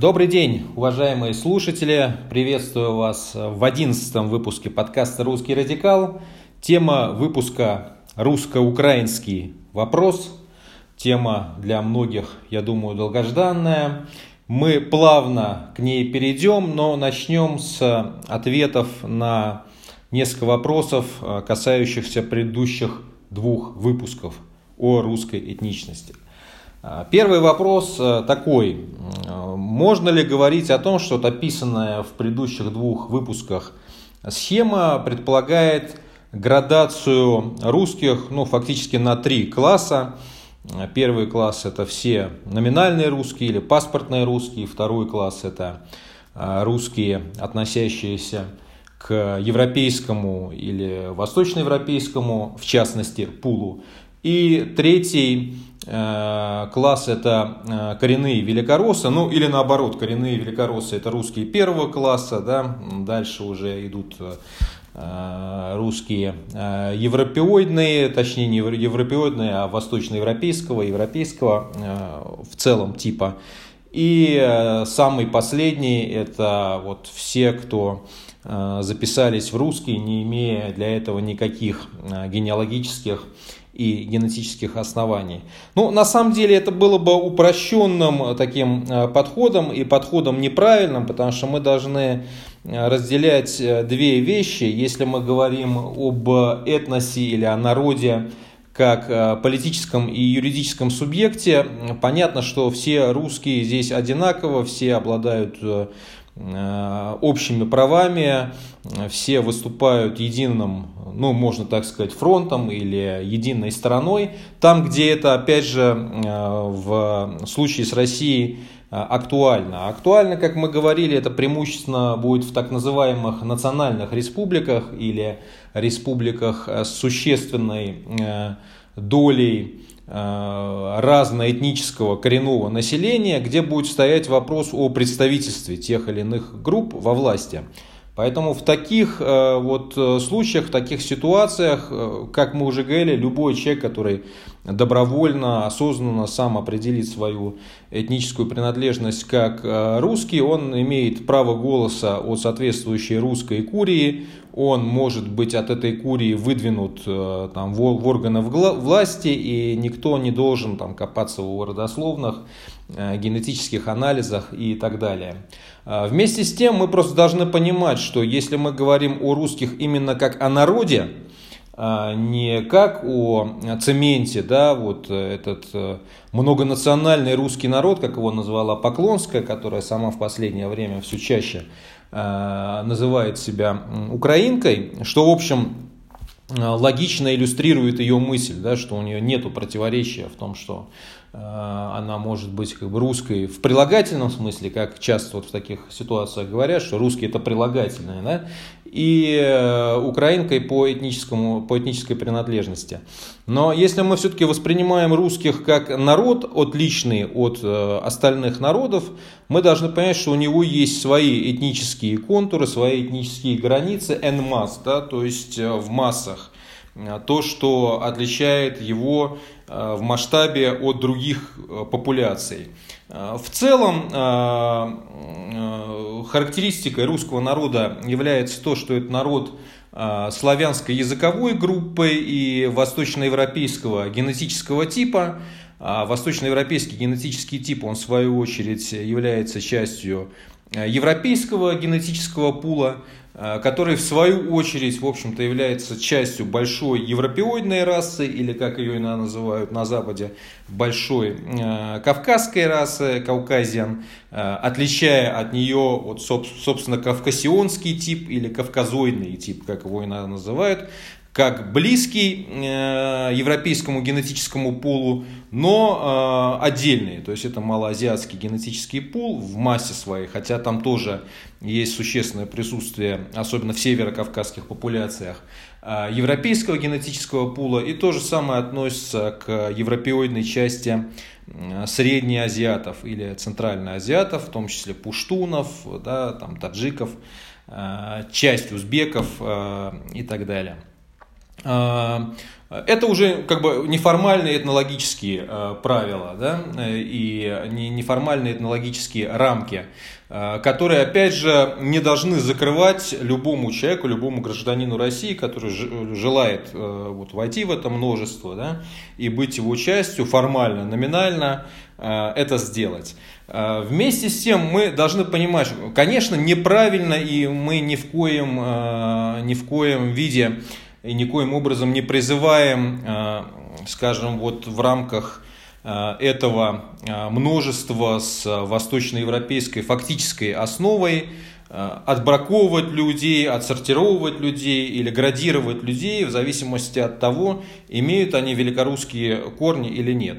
Добрый день, уважаемые слушатели. Приветствую вас в одиннадцатом выпуске подкаста «Русский радикал». Тема выпуска «Русско-украинский вопрос». Тема для многих, я думаю, долгожданная. Мы плавно к ней перейдем, но начнем с ответов на несколько вопросов, касающихся предыдущих двух выпусков о русской этничности – первый вопрос э, такой. Можно ли говорить о том, что вот описанная в предыдущих двух выпусках схема предполагает градацию русских ну, фактически на три класса? Первый класс это все номинальные русские или паспортные русские. Второй класс это а, русские, относящиеся к европейскому или восточноевропейскому, в частности, пулу. И третий э, класс это э, коренные великороссы, ну или наоборот, коренные великороссы это русские первого класса, да, дальше уже идут э, русские европеоидные, точнее не европеоидные, а восточноевропейского, европейского в целом типа. И самый последний это вот все, кто записались в русский, не имея для этого никаких генеалогических и генетических оснований. Ну, на самом деле это было бы упрощенным э, таким э, подходом и подходом неправильным, потому что мы должны э, разделять две вещи. Если мы говорим об этносе или о народе, как политическом и юридическом субъекте, понятно, что все русские здесь одинаково, все обладают общими правами, все выступают единым ну, можно так сказать, фронтом или единой стороной. Там, где это, опять же, э, в случае с Россией э, актуально. Актуально, как мы говорили, это преимущественно будет в так называемых национальных республиках или республиках с существенной э, долей разноэтнического коренного населения, где будет стоять вопрос о представительстве тех или иных групп во власти. Поэтому в таких э, вот э, случаях, в таких ситуациях, э, как мы уже говорили, любой человек, который добровольно, осознанно сам определит свою этническую принадлежность как русский, он имеет право голоса от соответствующей русской курии, он может быть от этой курии выдвинут там, в органы власти, и никто не должен там, копаться в его родословных, генетических анализах и так далее. Вместе с тем мы просто должны понимать, что если мы говорим о русских именно как о народе, не как о цементе, да, вот этот э, многонациональный русский народ, как его назвала Поклонская, которая сама в последнее время все чаще а, называет себя украинкой, что, в общем, логично иллюстрирует ее мысль, да, что у нее нет противоречия в том, что Э, она может быть как бы русской в прилагательном смысле, как часто вот в таких ситуациях говорят, что русский это прилагательное, да, и э, украинкой по, этническому, по этнической принадлежности. Но если мы все-таки воспринимаем русских как народ, отличный от э, остальных народов, мы должны понять, что у него есть свои этнические контуры, свои этнические границы, en masse, да, то есть в массах. То, что отличает его Э, в масштабе от других э, популяций. Э, в целом характеристикой русского народа является то, что это народ славянской языковой группы и восточноевропейского генетического типа. А восточноевропейский генетический тип, он в свою очередь является частью европейского генетического пула. Э, который в свою очередь, в общем-то, является частью большой европеоидной расы, или как ее иногда называют на Западе, большой э, кавказской расы, кавказиан, э, отличая от нее, вот, собственно, кавказионский тип или кавказоидный тип, как его иногда называют, как близкий э, европейскому генетическому пулу, но э, отдельный. То есть это малоазиатский генетический пул в массе своей, хотя там тоже есть существенное присутствие, особенно в северокавказских популяциях, э, европейского генетического пула. И то же самое относится к европеоидной части среднеазиатов или центральноазиатов, в том числе пуштунов, да, там, таджиков, часть узбеков и так далее. А, Это уже как бы неформальные этнологические э, правила да, и неформальные этнологические рамки, э, которые, опять же, не должны закрывать любому человеку, любому гражданину России, который желает вот, войти в это множество да, и быть его частью формально, номинально, это сделать. Вместе с тем мы должны понимать, конечно, неправильно и мы ни в коем, ни в коем виде и никоим образом не призываем, э, скажем, вот в рамках э, этого э, множества с восточноевропейской фактической основой отбраковывать людей, отсортировывать людей или градировать людей в зависимости от того, имеют они великорусские корни или нет.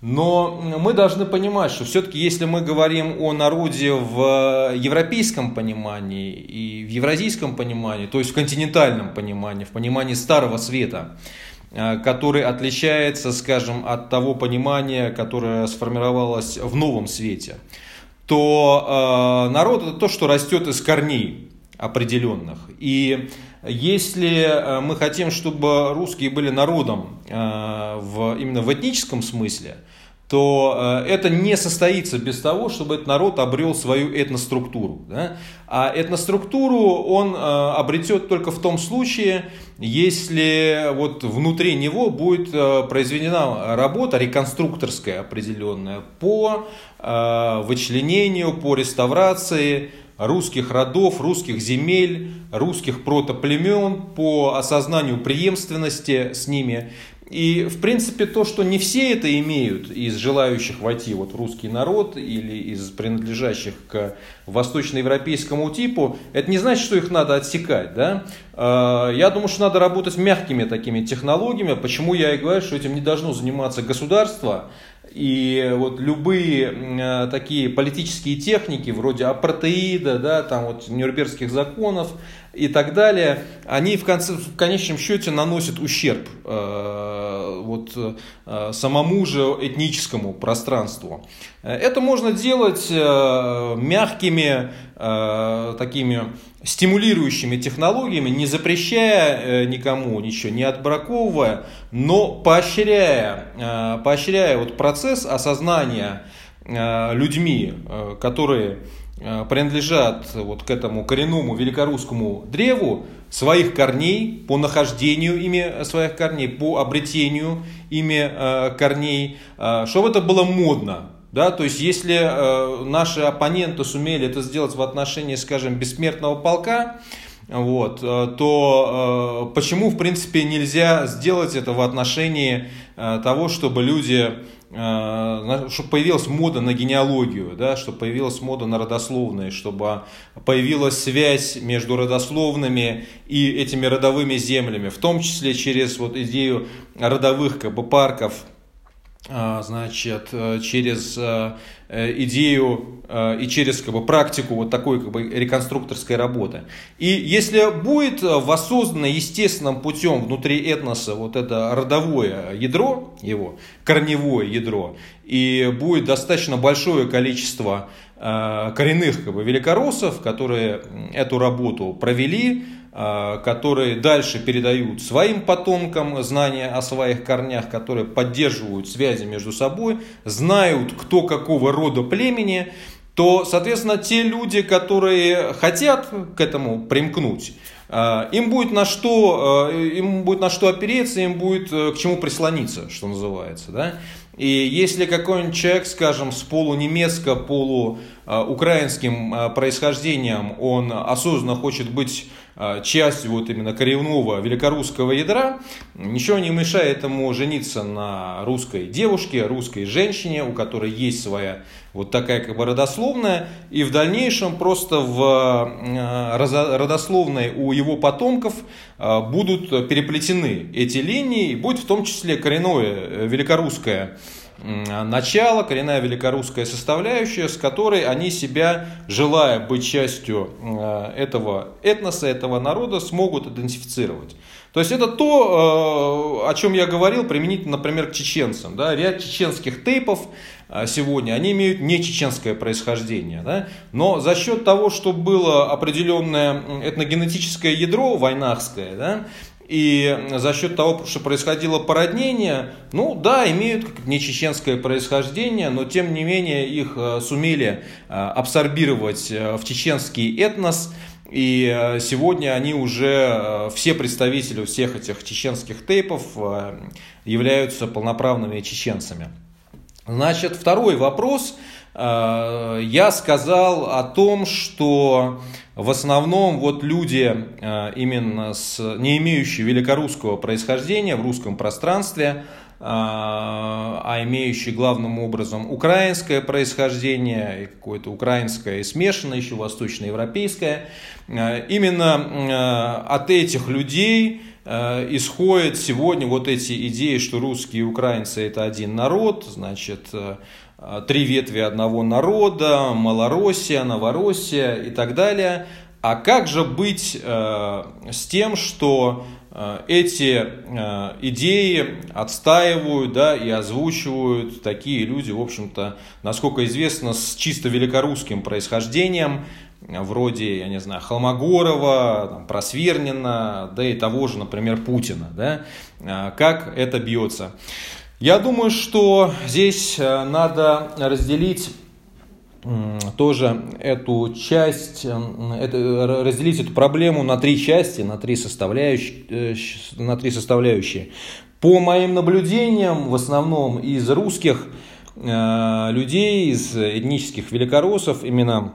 Но мы должны понимать, что все-таки если мы говорим о народе в европейском понимании и в евразийском понимании, то есть в континентальном понимании, в понимании Старого Света, э, который отличается, скажем, от того понимания, которое сформировалось в Новом Свете, то э, народ это то, что растет из корней определенных. И если э, мы хотим, чтобы русские были народом в, именно в этническом смысле, то э, это не состоится без того, чтобы этот народ обрел свою этноструктуру. Да? А этноструктуру он э, обретет только в том случае, если вот внутри него будет э, произведена работа реконструкторская определенная по вычленению, по реставрации русских родов, русских земель, русских протоплемен, по осознанию преемственности с ними. И, в принципе, то, что не все это имеют из желающих войти вот в русский народ или из принадлежащих к восточноевропейскому типу, это не значит, что их надо отсекать. Да? А, я думаю, что надо работать мягкими такими технологиями. Почему я и говорю, что этим не должно заниматься государство, и вот любые э, такие политические техники, вроде апартеида, да, там вот Нюрнбергских законов и так далее, они в, конце, в конечном счете наносят ущерб э, вот, э, самому же этническому пространству. Это можно делать мягкими, такими стимулирующими технологиями, не запрещая э, никому ничего, не отбраковывая, но поощряя, э, поощряя вот процесс осознания э, людьми, которые принадлежат вот к этому коренному великорусскому древу, своих корней, по нахождению ими своих корней, по обретению ими корней, чтобы это было модно, да, то есть, если э, наши оппоненты сумели это сделать в отношении, скажем, бессмертного полка, вот, э, то э, почему, в принципе, нельзя сделать это в отношении э, того, чтобы люди, э, чтобы появилась мода на генеалогию, да, чтобы появилась мода на родословные, чтобы появилась связь между родословными и этими родовыми землями, в том числе через вот идею родовых как бы, парков, значит, э, через э, э, идею и через как бы, практику вот такой как бы, реконструкторской работы. И если будет воссоздано естественным путем внутри этноса вот это родовое ядро его, корневое ядро, и будет достаточно большое количество коренных как бы, великороссов, которые эту работу провели, а, которые дальше передают своим потомкам знания о своих корнях, которые поддерживают связи между собой, знают, кто какого рода племени, то, соответственно, те люди, которые хотят к этому примкнуть, а, им будет на что, а, им будет на что опереться, им будет э, к чему прислониться, что называется. Да? И если какой-нибудь человек, скажем, с полунемецко, полуукраинским происхождением, он осознанно хочет быть частью вот именно коренного великорусского ядра, ничего не мешает ему жениться на русской девушке, русской женщине, у которой есть своя вот такая как бы родословная, и в дальнейшем просто в а, родословной у его потомков а, будут переплетены эти линии, и будет в том числе коренное э, великорусское начало, коренная великорусская составляющая, с которой они себя, желая быть частью э, этого этноса, этого народа, смогут идентифицировать. То есть это то, э, о чем я говорил, применительно, например, к чеченцам. Да? Ряд чеченских тейпов э, сегодня, они имеют не чеченское происхождение. Да? Но за счет того, что было определенное этногенетическое ядро войнахское, да, и за счет того, что происходило породнение, ну да, имеют не чеченское происхождение, но тем не менее их э, сумели э, абсорбировать в чеченский этнос, и сегодня они уже, все представители всех этих чеченских тейпов являются полноправными чеченцами. Значит, второй вопрос. Э, я сказал о том, что в основном вот люди э, именно с не имеющие великорусского происхождения в русском пространстве, э, а имеющие главным образом украинское происхождение, и какое-то украинское и смешанное, еще восточноевропейское, именно от этих людей исходят сегодня вот эти идеи, что русские и украинцы это один народ, значит, э, три ветви одного народа, Малороссия, Новороссия и так далее. А как же быть э, с тем, что э, эти идеи отстаивают да, и озвучивают такие люди, в общем-то, насколько известно, с чисто великорусским происхождением, вроде, я не знаю, Холмогорова, там, Просвернина, да и того же, например, Путина, да, а, как это бьется. Я думаю, что здесь э, надо разделить тоже эту часть, это, разделить эту проблему на три части, на три составляющие. Э, на три составляющие. По моим наблюдениям, в основном из русских э, людей, из этнических великороссов, именно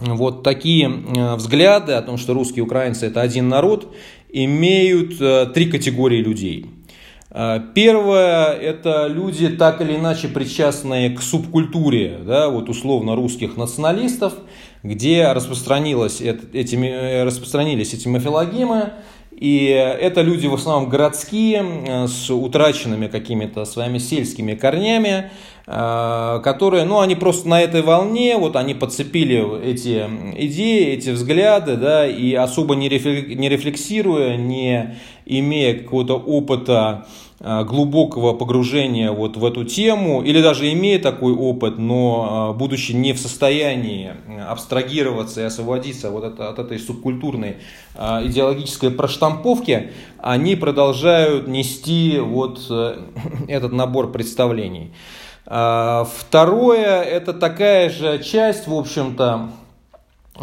вот такие э, взгляды о том, что русские и украинцы это один народ, имеют э, три категории людей. Э, первое – это люди, так или иначе причастные к субкультуре, да, вот условно русских националистов, где распространилось, этими, распространились эти мафиологемы, и это люди в основном городские, с утраченными какими-то своими сельскими корнями, Э, которые, ну, они просто на этой волне, вот они подцепили эти идеи, эти взгляды, да, и особо не, рефлексируя, не имея какого-то опыта э, глубокого погружения вот в эту тему, или даже имея такой опыт, но э, будучи не в состоянии абстрагироваться и освободиться вот это, от этой субкультурной идеологической проштамповки, они продолжают нести вот этот набор представлений. Второе, это такая же часть, в общем-то,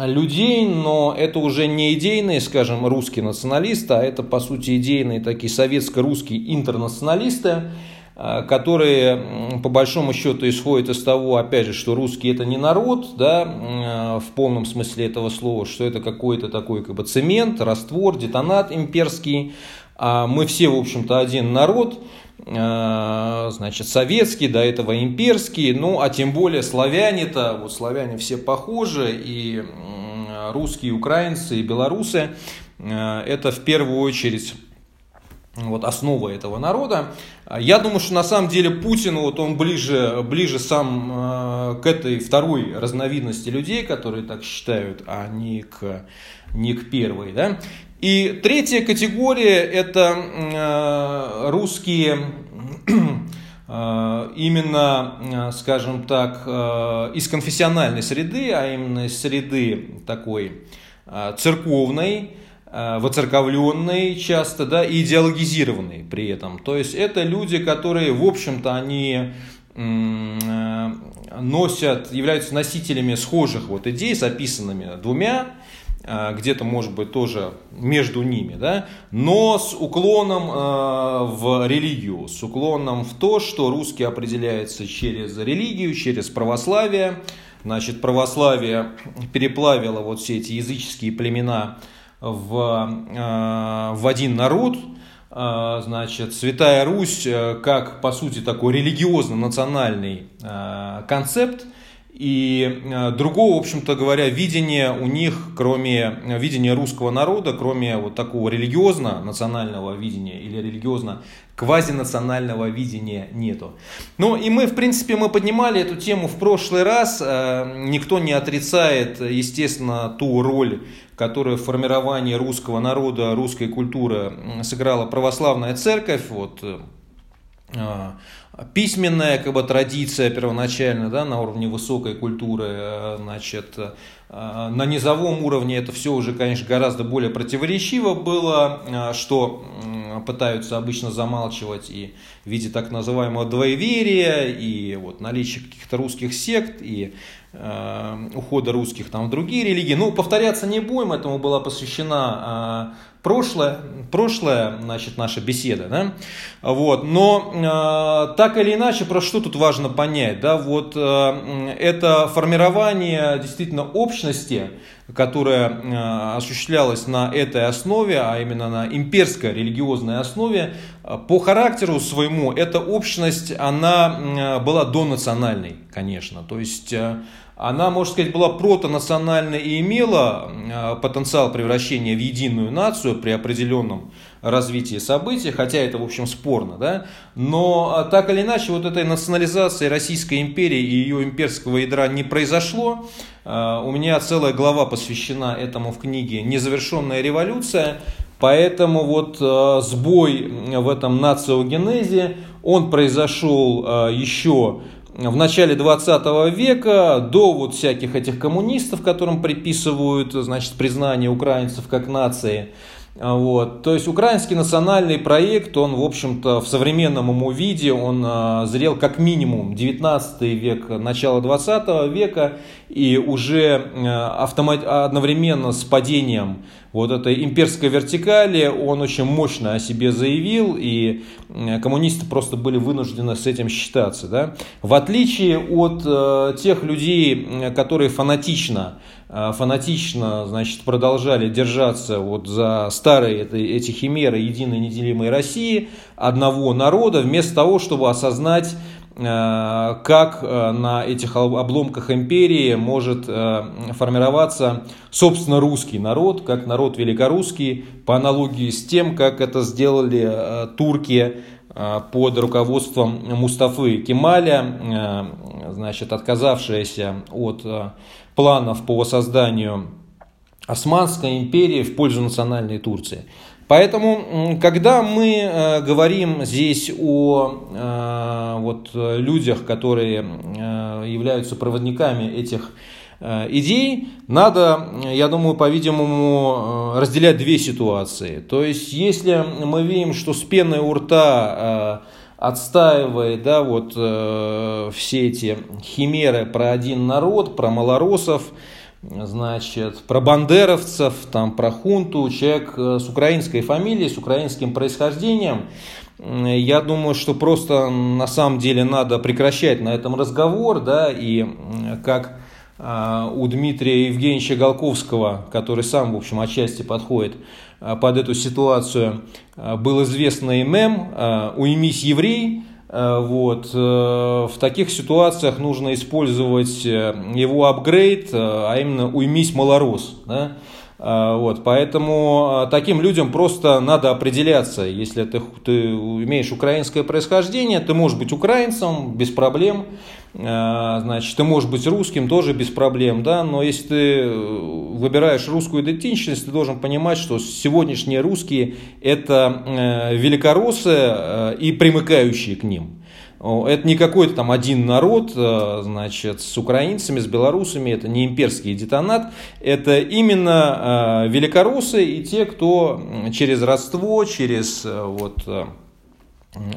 людей, но это уже не идейные, скажем, русские националисты, а это, по сути, идейные такие советско-русские интернационалисты, а, которые, по большому счету, исходят из того, опять же, что русские это не народ, да, а, в полном смысле этого слова, что это какой-то такой как бы цемент, раствор, детонат имперский, а мы все, в общем-то, один народ, Э, значит, советский, до этого имперский, ну, а тем более славяне-то, вот славяне все похожи, и русские, украинцы, и белорусы, э, это в первую очередь вот основа этого народа. Я думаю, что на самом деле Путин, вот он ближе, ближе сам э, к этой второй разновидности людей, которые так считают, а не к, не к первой. Да? И третья категория – это э, русские э, именно, э, скажем так, из конфессиональной среды, а именно из среды такой церковной, воцерковленной часто, да, и идеологизированной при этом. То есть это люди, которые, в общем-то, они носят, являются носителями схожих вот идей с описанными двумя где-то, может быть, тоже между ними, да, но с уклоном э, в религию, с уклоном в то, что русский определяется через религию, через православие. Значит, православие переплавило вот все эти языческие племена в, э, в один народ, значит, Святая Русь как, по сути, такой религиозно-национальный концепт, и э, другого, в общем-то говоря, видения у них, кроме э, видения русского народа, кроме вот такого религиозно-национального видения или религиозно квазинационального видения нету. Ну и мы, в принципе, мы поднимали эту тему в прошлый раз. Э, никто не отрицает, естественно, ту роль, которую в формировании русского народа, русской культуры сыграла православная церковь. Вот письменная как бы, традиция первоначально да, на уровне высокой культуры, значит, на низовом уровне это все уже, конечно, гораздо более противоречиво было, что пытаются обычно замалчивать и в виде так называемого двоеверия, и вот наличие каких-то русских сект, и э, ухода русских там в другие религии. Ну, повторяться не будем, этому была посвящена э, прошлое, прошлое, значит, наша беседа, да, вот, но э, так или иначе, про что тут важно понять, да, вот э, это формирование действительно общности, которая э, осуществлялась на этой основе, а именно на имперской религиозной основе, э, по характеру своему эта общность, она э, была донациональной, конечно, то есть она, можно сказать, была протонациональной и имела потенциал превращения в единую нацию при определенном развитии событий, хотя это, в общем, спорно, да, но так или иначе вот этой национализации Российской империи и ее имперского ядра не произошло, Э, у меня целая глава посвящена этому в книге «Незавершенная революция», поэтому вот сбой в этом нациогенезе, он произошел еще в начале 20 века, до вот всяких этих коммунистов, которым приписывают значит, признание украинцев как нации. Вот. То есть украинский национальный проект, он, в общем-то, в современном ему виде, он а, зрел как минимум 19 век, начало 20 века, и уже а, автомат, одновременно с падением вот этой имперской вертикали он очень мощно о себе заявил, и коммунисты просто были вынуждены с этим считаться. Да? В отличие от э, тех людей, которые фанатично Э, фанатично значит, продолжали держаться вот за старые это, эти химеры единой неделимой России, одного народа, вместо того, чтобы осознать, э, как э, на этих обломках империи может формироваться, собственно, русский народ, как народ великорусский, по аналогии с тем, как это сделали турки под руководством Мустафы Кемаля, значит, отказавшиеся от планов по созданию Османской империи в пользу национальной Турции. Поэтому, когда мы э, говорим здесь о э, вот, людях, которые э, являются проводниками этих идей, надо, я думаю, по-видимому, разделять две ситуации. То есть, если мы видим, что с пеной у рта отстаивает да, вот, э, все эти химеры про один народ, про малоросов, значит, про бандеровцев, там, про хунту, человек э, с украинской фамилией, с украинским происхождением. Я думаю, что просто на самом деле надо прекращать на этом разговор, да, и как э, у Дмитрия Евгеньевича Голковского, который сам, в общем, отчасти подходит под эту ситуацию э, был известный мем э, «Уймись, еврей», вот. В таких ситуациях нужно использовать его апгрейд, а именно «Уймись, малорос». Да? Вот, поэтому таким людям просто надо определяться. Если ты, ты имеешь украинское происхождение, ты можешь быть украинцем без проблем. А, значит, ты можешь быть русским тоже без проблем, да, но если ты э, выбираешь русскую идентичность, ты должен понимать, что сегодняшние русские это э, великороссы э, и примыкающие к ним. Это не какой-то там один народ, значит, с украинцами, с белорусами, это не имперский детонат, это именно великороссы и те, кто через родство, через вот,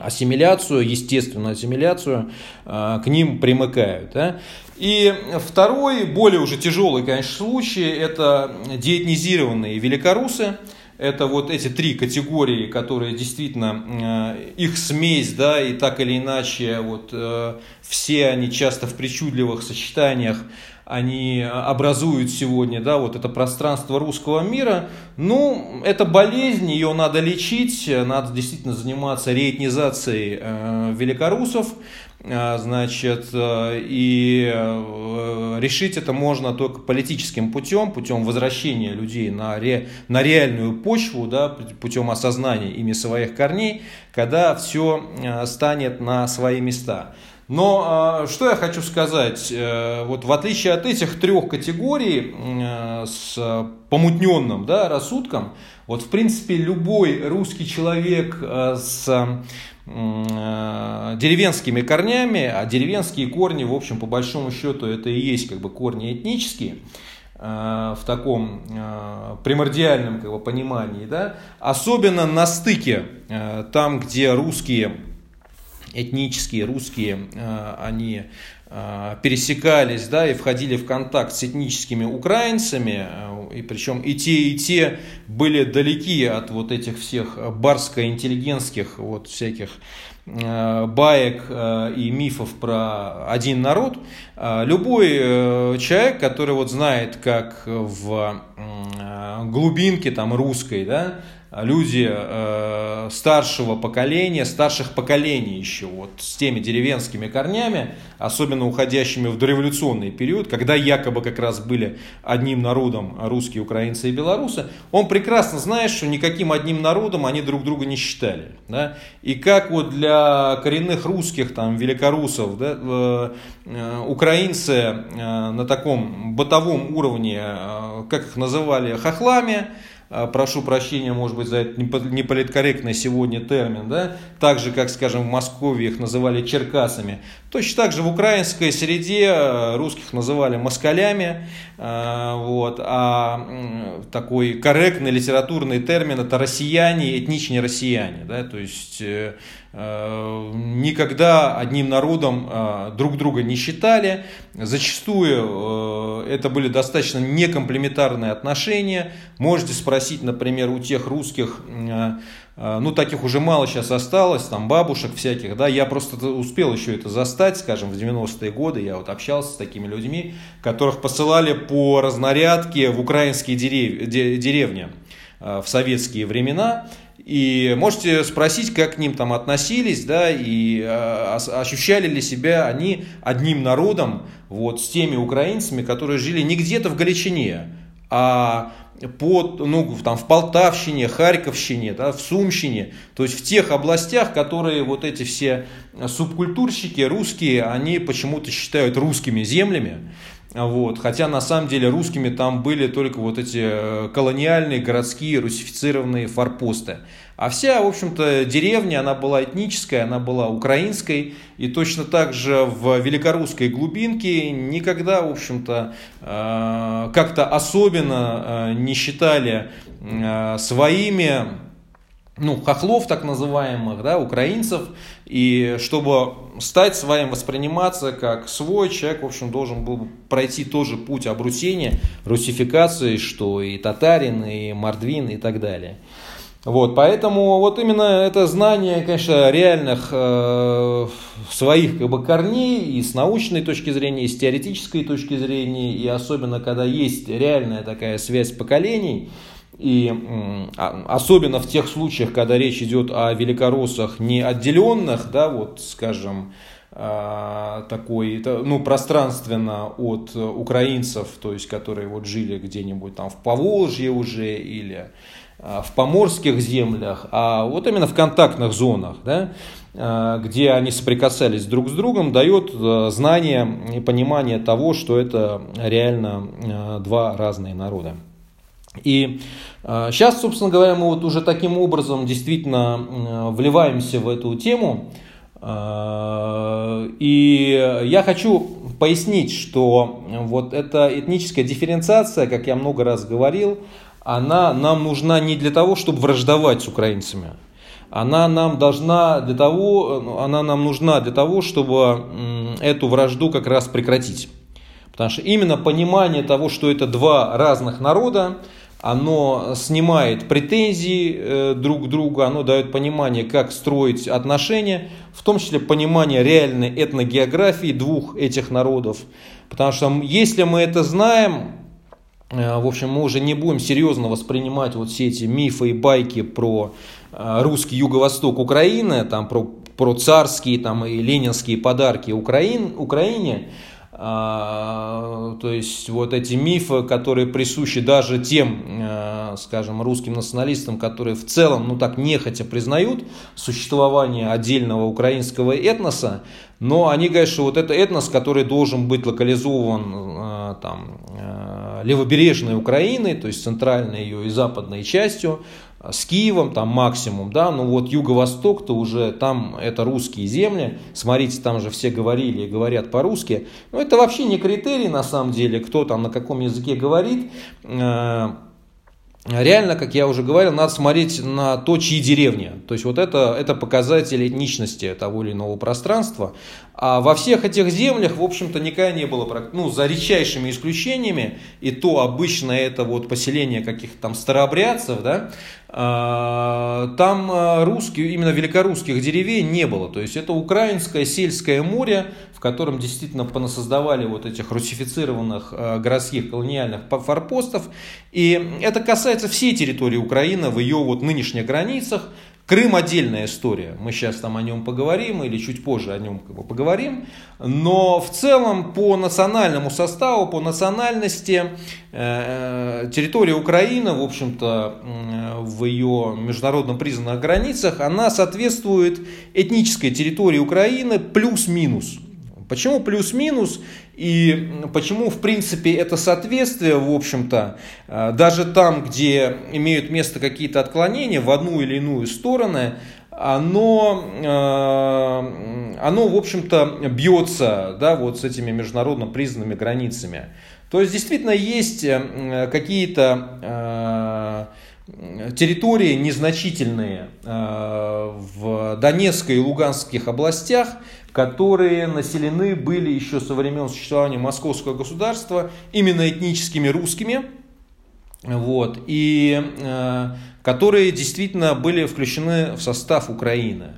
ассимиляцию, естественную ассимиляцию, э, к ним примыкают. Да? И второй, более уже тяжелый, конечно, случай, это деэтнизированные великорусы. Это вот эти три категории, которые действительно, э, их смесь, да, и так или иначе, вот э, все они часто в причудливых сочетаниях они образуют сегодня, да, вот это пространство русского мира, ну, это болезнь, ее надо лечить, надо действительно заниматься реэтнизацией э, великорусов, э, значит, э, и э, решить это можно только политическим путем, путем возвращения людей на, ре, на реальную почву, да, путем осознания ими своих корней, когда все э, станет на свои места. Но а, что я хочу сказать, э, вот в отличие от этих трех категорий э, с помутненным да, рассудком, вот в принципе любой русский человек э, с деревенскими корнями, а деревенские корни, в общем, по большому счету, это и есть как бы корни этнические, в таком примордиальном как бы, понимании, да, особенно на стыке, там, где русские этнические русские, э, они э, пересекались, да, и входили в контакт с этническими украинцами, э, и причем и те, и те были далеки от вот этих всех барско-интеллигентских вот всяких баек и мифов про один народ. Любой человек, который вот знает, как в глубинке там русской, да, люди э, старшего поколения, старших поколений еще, вот с теми деревенскими корнями, особенно уходящими в дореволюционный период, когда якобы как раз были одним народом русские, украинцы и белорусы, он прекрасно знает, что никаким одним народом они друг друга не считали. Да? И как вот для коренных русских, там, великорусов, да, э, э, украинцы э, на таком бытовом уровне, э, как их называли, хохлами, прошу прощения, может быть, за этот неполиткорректный сегодня термин, да, так же, как, скажем, в Москве их называли черкасами. Точно так же в украинской среде а, русских называли москалями, а, вот, а такой корректный литературный термин это россияне, этничные россияне, да, то есть э, Э, никогда одним народом э, друг друга не считали. Зачастую э, это были достаточно некомплементарные отношения. Можете спросить, например, у тех русских, ну таких уже мало сейчас осталось, там бабушек всяких, да, я просто успел еще это застать, скажем, в 90-е годы, я вот общался с такими людьми, которых посылали по разнарядке в украинские дерев... деревни в советские времена, и можете спросить, как к ним там относились, да, и э, ощущали ли себя они одним народом, вот, с теми украинцами, которые жили не где-то в Галичине, а под, ну, там, в Полтавщине, Харьковщине, да, в Сумщине, то есть в тех областях, которые вот эти все субкультурщики русские, они почему-то считают русскими землями. Вот. Хотя на самом деле русскими там были только вот эти э, колониальные городские русифицированные форпосты. А вся, в общем-то, деревня, она была этническая, она была украинской. И точно так же в великорусской глубинке никогда, в общем-то, э, как-то особенно э, не считали своими ну, хохлов так называемых, да, украинцев, и чтобы стать своим, восприниматься как свой, человек, в общем, должен был пройти тоже путь обрусения, русификации, что и татарин, и мордвин, и так далее. Вот, поэтому вот именно это знание, конечно, реальных э, своих как бы, корней и с научной точки зрения, и с теоретической точки зрения, и особенно когда есть реальная такая связь поколений, и а, особенно в тех случаях, когда речь идет о великороссах не отделенных, да, вот, скажем, а, такой, ну, пространственно от украинцев, то есть, которые вот жили где-нибудь там в Поволжье уже или в поморских землях, а вот именно в контактных зонах, да, где они соприкасались друг с другом, дает знание и понимание того, что это реально два разные народа. И сейчас, собственно говоря, мы вот уже таким образом действительно вливаемся в эту тему. И я хочу пояснить, что вот эта этническая дифференциация, как я много раз говорил, она нам нужна не для того, чтобы враждовать с украинцами. Она нам должна для того, она нам нужна для того, чтобы эту вражду как раз прекратить. Потому что именно понимание того, что это два разных народа, оно снимает претензии э, друг к другу, оно дает понимание, как строить отношения, в том числе понимание реальной этногеографии двух этих народов. Потому что если мы это знаем, в общем, мы уже не будем серьезно воспринимать вот все эти мифы и байки про э, русский юго-восток Украины, там, про, про царские там, и ленинские подарки Украин, Украине, а, то есть вот эти мифы, которые присущи даже тем, а, скажем, русским националистам, которые в целом, ну так нехотя признают существование отдельного украинского этноса, но они говорят, что вот это этнос, который должен быть локализован там, левобережной Украиной, то есть центральной ее и западной частью, с Киевом там максимум, да, но вот юго-восток-то уже там это русские земли, смотрите, там же все говорили и говорят по-русски, но это вообще не критерий на самом деле, кто там на каком языке говорит, э, Реально, как я уже говорил, надо смотреть на то, чьи деревни. То есть вот это, это показатель этничности того или иного пространства. А во всех этих землях, в общем-то, никогда не было, ну, за редчайшими исключениями, и то обычно это вот поселение каких-то там старообрядцев, да, а, там а, русских, именно великорусских деревень не было. То есть это украинское сельское море, в котором действительно понасоздавали вот этих русифицированных а, городских колониальных форпостов. И это касается всей территории Украины в ее вот нынешних границах. Крым отдельная история, мы сейчас там о нем поговорим или чуть позже о нем как бы поговорим, но в целом по национальному составу, по национальности э, территория Украины, в общем-то, в ее международно признанных границах, она соответствует этнической территории Украины плюс-минус. Почему плюс-минус и почему, в принципе, это соответствие, в общем-то, э, даже там, где имеют место какие-то отклонения в одну или иную сторону, оно, э, оно в общем-то, бьется да, вот с этими международно признанными границами. То есть, действительно, есть э, какие-то территории незначительные в Донецкой и Луганских областях, которые населены были еще со времен существования московского государства именно этническими русскими, вот, и э, которые действительно были включены в состав Украины.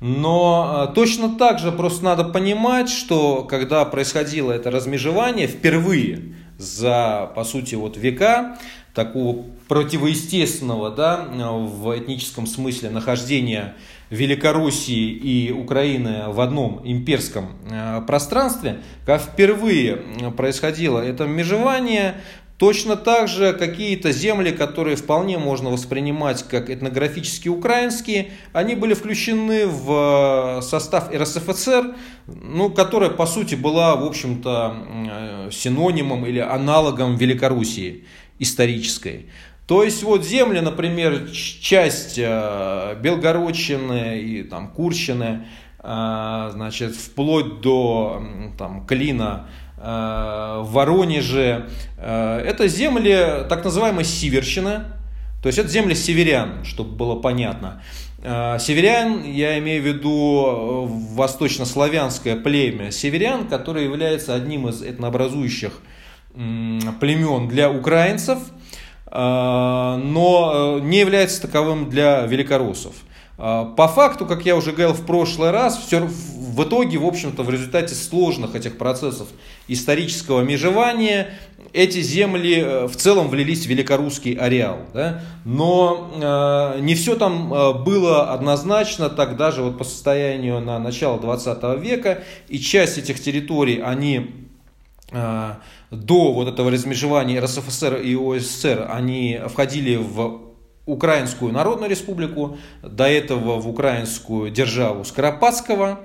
Но э, точно так же просто надо понимать, что когда происходило это размежевание впервые за, по сути, вот века, такого противоестественного да, в этническом смысле нахождения Великороссии и Украины в одном имперском э, пространстве, как впервые происходило это межевание, Точно так же какие-то земли, которые вполне можно воспринимать как этнографически украинские, они были включены в э, состав РСФСР, ну, которая по сути была, в общем-то, э, синонимом или аналогом Великоруссии исторической. То есть вот земли, например, часть э, Белгородчины и там Курщины, э, значит, вплоть до там, Клина э, в Воронеже, это земли так называемой Сиверщины, то есть это земли северян, чтобы было понятно. Северян, я имею в виду восточнославянское племя северян, которое является одним из этнообразующих племен для украинцев – но э, не является таковым для великороссов. А, по факту, как я уже говорил в прошлый раз, все, в итоге, в общем-то, в результате сложных этих процессов исторического межевания, эти земли э, в целом влились в великорусский ареал. Да? Но э, не все там э, было однозначно, так даже вот по состоянию на начало 20 века, и часть этих территорий, они э, до вот этого размежевания РСФСР и ОССР они входили в Украинскую Народную Республику, до этого в Украинскую державу Скоропадского.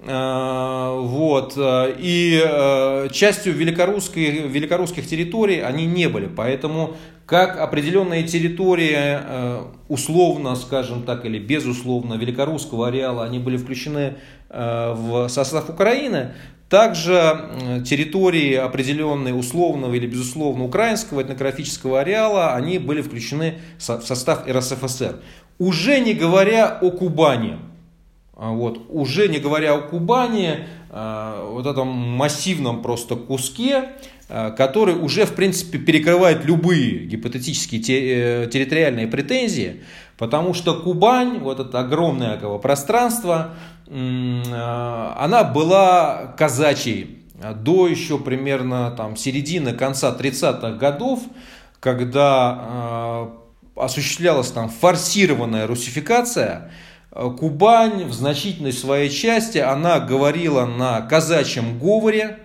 Э, вот. И э, частью великорусской, великорусских территорий они не были. Поэтому как определенные территории, э, условно, скажем так, или безусловно, великорусского ареала, они были включены в состав Украины, также территории определенные условного или безусловно украинского этнографического ареала, они были включены в состав РСФСР. Уже не говоря о Кубани. А вот, уже не говоря о Кубани, а, вот этом массивном просто куске, а, который уже в принципе перекрывает любые гипотетические э, территориальные претензии, потому что Кубань, вот это огромное пространство, она была казачьей до еще примерно там, середины, конца 30-х годов, когда осуществлялась там форсированная русификация, Кубань в значительной своей части, она говорила на казачьем говоре, Э,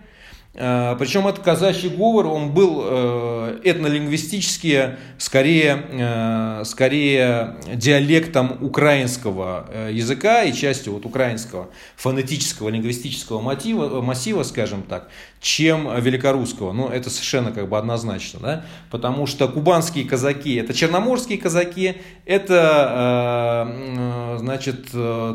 Причем этот казачий говор, он был э, этнолингвистически скорее, э, скорее диалектом украинского языка и частью вот украинского фонетического лингвистического мотива, массива, скажем так, чем великорусского. Ну, это совершенно как бы однозначно, да? потому что кубанские казаки, это черноморские казаки, это, значит,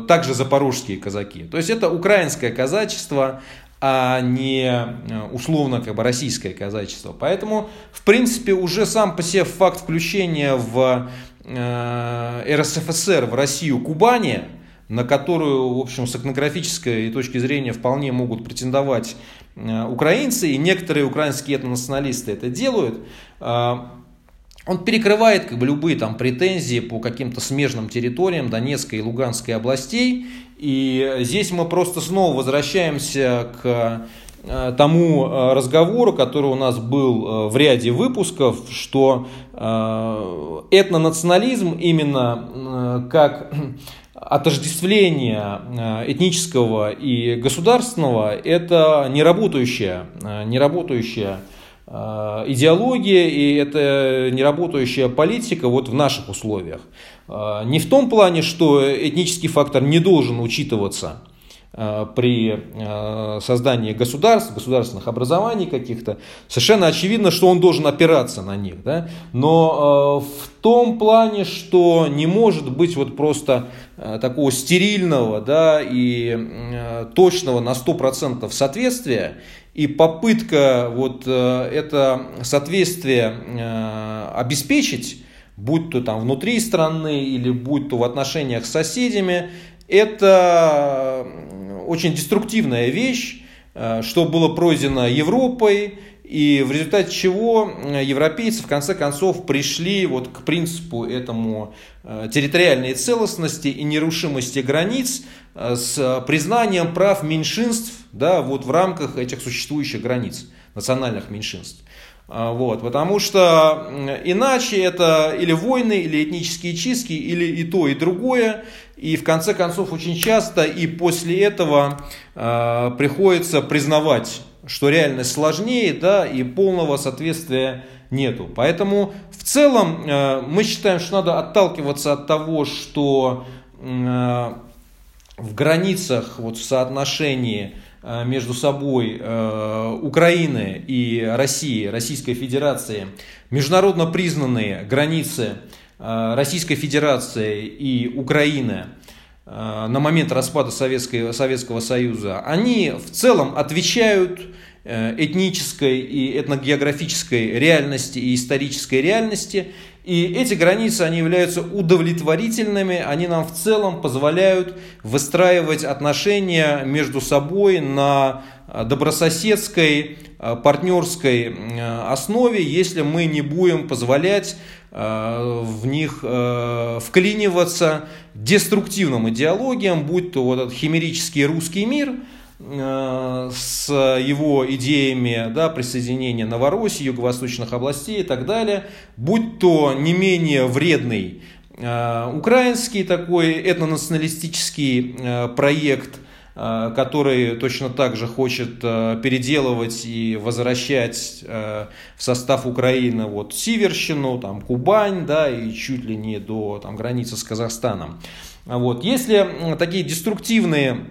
также запорожские казаки. То есть это украинское казачество, а не э, условно как бы российское казачество. Поэтому, в принципе, уже сам по себе факт включения в э, РСФСР, в Россию Кубани, на которую, в общем, с этнографической точки зрения вполне могут претендовать э, украинцы, и некоторые украинские этнонационалисты это делают, он перекрывает как бы, любые там, претензии по каким-то смежным территориям Донецкой и Луганской областей. И здесь мы просто снова возвращаемся к э, тому э, разговору, который у нас был э, в ряде выпусков, что этнонационализм именно как отождествление этнического и государственного – это неработающая, неработающая идеология и это неработающая политика вот в наших условиях. Э, не в том плане, что этнический фактор не должен учитываться э, при создании государств, государственных образований каких-то, совершенно очевидно, что он должен опираться на них. Да? Но в том плане, что не может быть вот просто такого стерильного да, и точного на 100% соответствия и попытка вот э, это соответствие э, обеспечить, будь то там внутри страны или будь то в отношениях с соседями, это очень деструктивная вещь, э, что было пройдено Европой, и в результате чего европейцы в конце концов пришли вот к принципу этому территориальной целостности и нерушимости границ с признанием прав меньшинств да, вот в рамках этих существующих границ национальных меньшинств. А, вот, потому что иначе это или войны, или этнические чистки, или и то, и другое. И в конце концов очень часто и после этого э, приходится признавать, что реальность сложнее, да, и полного соответствия нету. Поэтому в целом э, мы считаем, что надо отталкиваться от того, что э, в границах, вот в соотношении Э, между собой э, Украины и России, Российской Федерации, международно признанные границы э, Российской Федерации и Украины на момент распада Советского, Советского Союза, они в целом отвечают этнической и этногеографической реальности и исторической реальности и эти границы, они являются удовлетворительными, они нам в целом позволяют выстраивать отношения между собой на э, добрососедской, э, партнерской э, основе, если мы не будем позволять в них вклиниваться деструктивным идеологиям, будь то вот этот химерический русский мир – Э, с его идеями да, присоединения Новороссии, юго-восточных областей и так далее, будь то не менее вредный э, украинский такой этнонационалистический э, проект, который точно так же хочет переделывать и возвращать в состав Украины вот Сиверщину, там, Кубань, да, и чуть ли не до там, границы с Казахстаном. Вот. Если такие деструктивные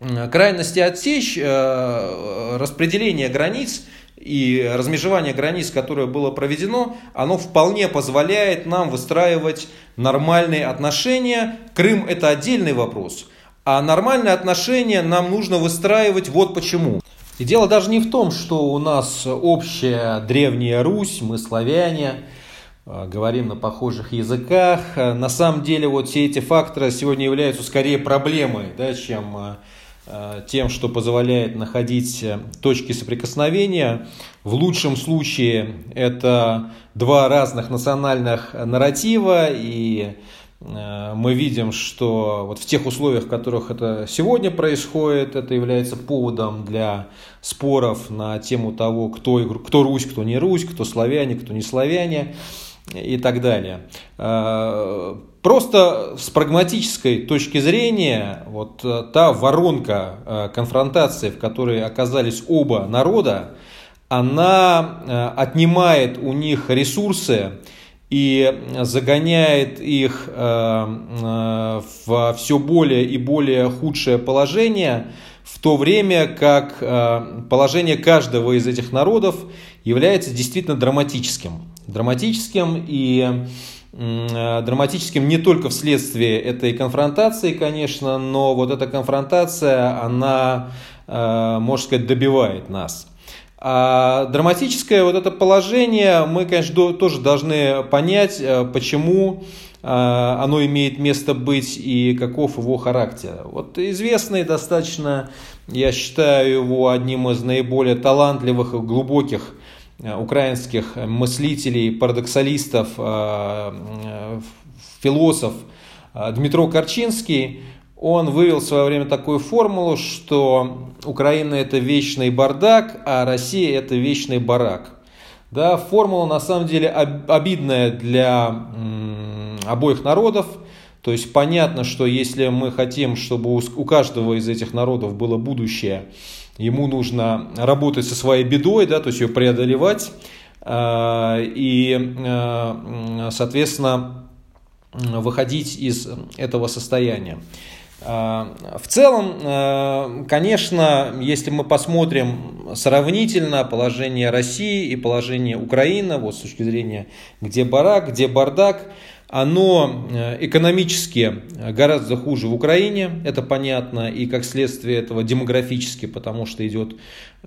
крайности отсечь, э, распределение границ и размежевание границ, которое было проведено, оно вполне позволяет нам выстраивать нормальные отношения. Крым это отдельный вопрос, а нормальные отношения нам нужно выстраивать вот почему. И дело даже не в том, что у нас общая древняя Русь, мы славяне, э, говорим на похожих языках. На самом деле вот все эти факторы сегодня являются скорее проблемой, да, чем э, Э, тем, что позволяет находить э, точки соприкосновения. В лучшем случае это два разных национальных нарратива, и э, мы видим, что вот в тех условиях, в которых это сегодня происходит, это является поводом для споров на тему того, кто, кто Русь, кто не Русь, кто славяне, кто не славяне и так далее. Просто с прагматической точки зрения, вот э, та воронка э, конфронтации, в которой оказались оба народа, она э, отнимает у них ресурсы и загоняет их в все более и более худшее положение, в то время как положение каждого из этих народов является действительно драматическим. Драматическим и драматическим не только вследствие этой конфронтации, конечно, но вот эта конфронтация, она, э, можно сказать, добивает нас. А драматическое вот это положение мы, конечно, тоже должны понять, э, почему оно имеет место быть и каков его характер. Вот известный достаточно, я считаю его одним из наиболее талантливых и глубоких Э, украинских мыслителей, парадоксалистов, э, э, философ Дмитро Корчинский, он вывел в свое время такую формулу, что Украина это вечный бардак, а Россия это вечный барак. Да, формула на самом деле обидная для обоих народов. То есть понятно, что если мы хотим, чтобы у каждого из этих народов было будущее, ему нужно работать со своей бедой, да, то есть ее преодолевать, а, и, а, соответственно, выходить из этого состояния. А, в целом, конечно, если мы посмотрим сравнительно положение России и положение Украины, вот с точки зрения где барак, где бардак, оно э, экономически гораздо хуже в Украине, это понятно, и как следствие этого демографически, потому что идет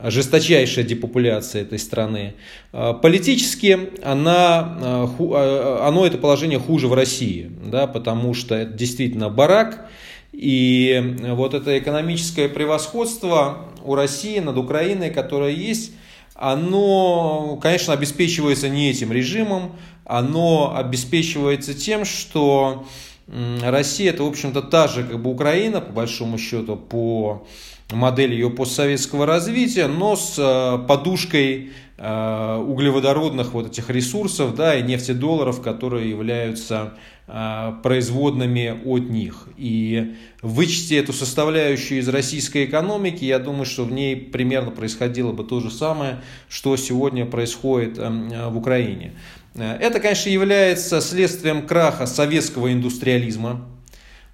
жесточайшая депопуляция этой страны. Э, политически она, э, оно это положение хуже в России, да, потому что это действительно барак, и вот это экономическое превосходство у России над Украиной, которое есть, оно, конечно, обеспечивается не этим режимом, оно обеспечивается тем, что Россия это, в общем-то, та же, как бы Украина, по большому счету, по модели ее постсоветского развития, но с э, подушкой э, углеводородных вот этих ресурсов, да, и нефтедолларов, которые являются э, производными от них. И вычти эту составляющую из российской экономики, я думаю, что в ней примерно происходило бы то же самое, что сегодня происходит в Украине. Это, конечно, является следствием краха советского индустриализма.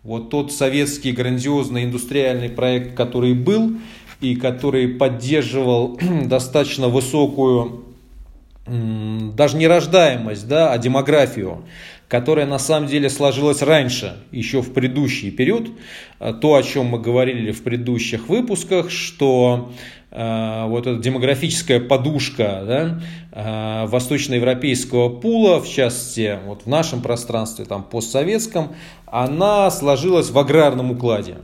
Вот тот советский грандиозный индустриальный проект, который был и который поддерживал достаточно высокую даже не рождаемость, да, а демографию, которая на самом деле сложилась раньше, еще в предыдущий период. То, о чем мы говорили в предыдущих выпусках, что Э, вот эта демографическая подушка да, э, восточноевропейского пула, в частности, вот в нашем пространстве, там, постсоветском, она сложилась в аграрном укладе.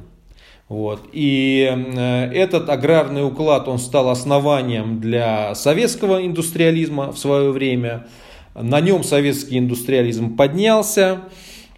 Вот. И э, этот аграрный уклад, он стал основанием для советского индустриализма в свое время. На нем советский индустриализм поднялся.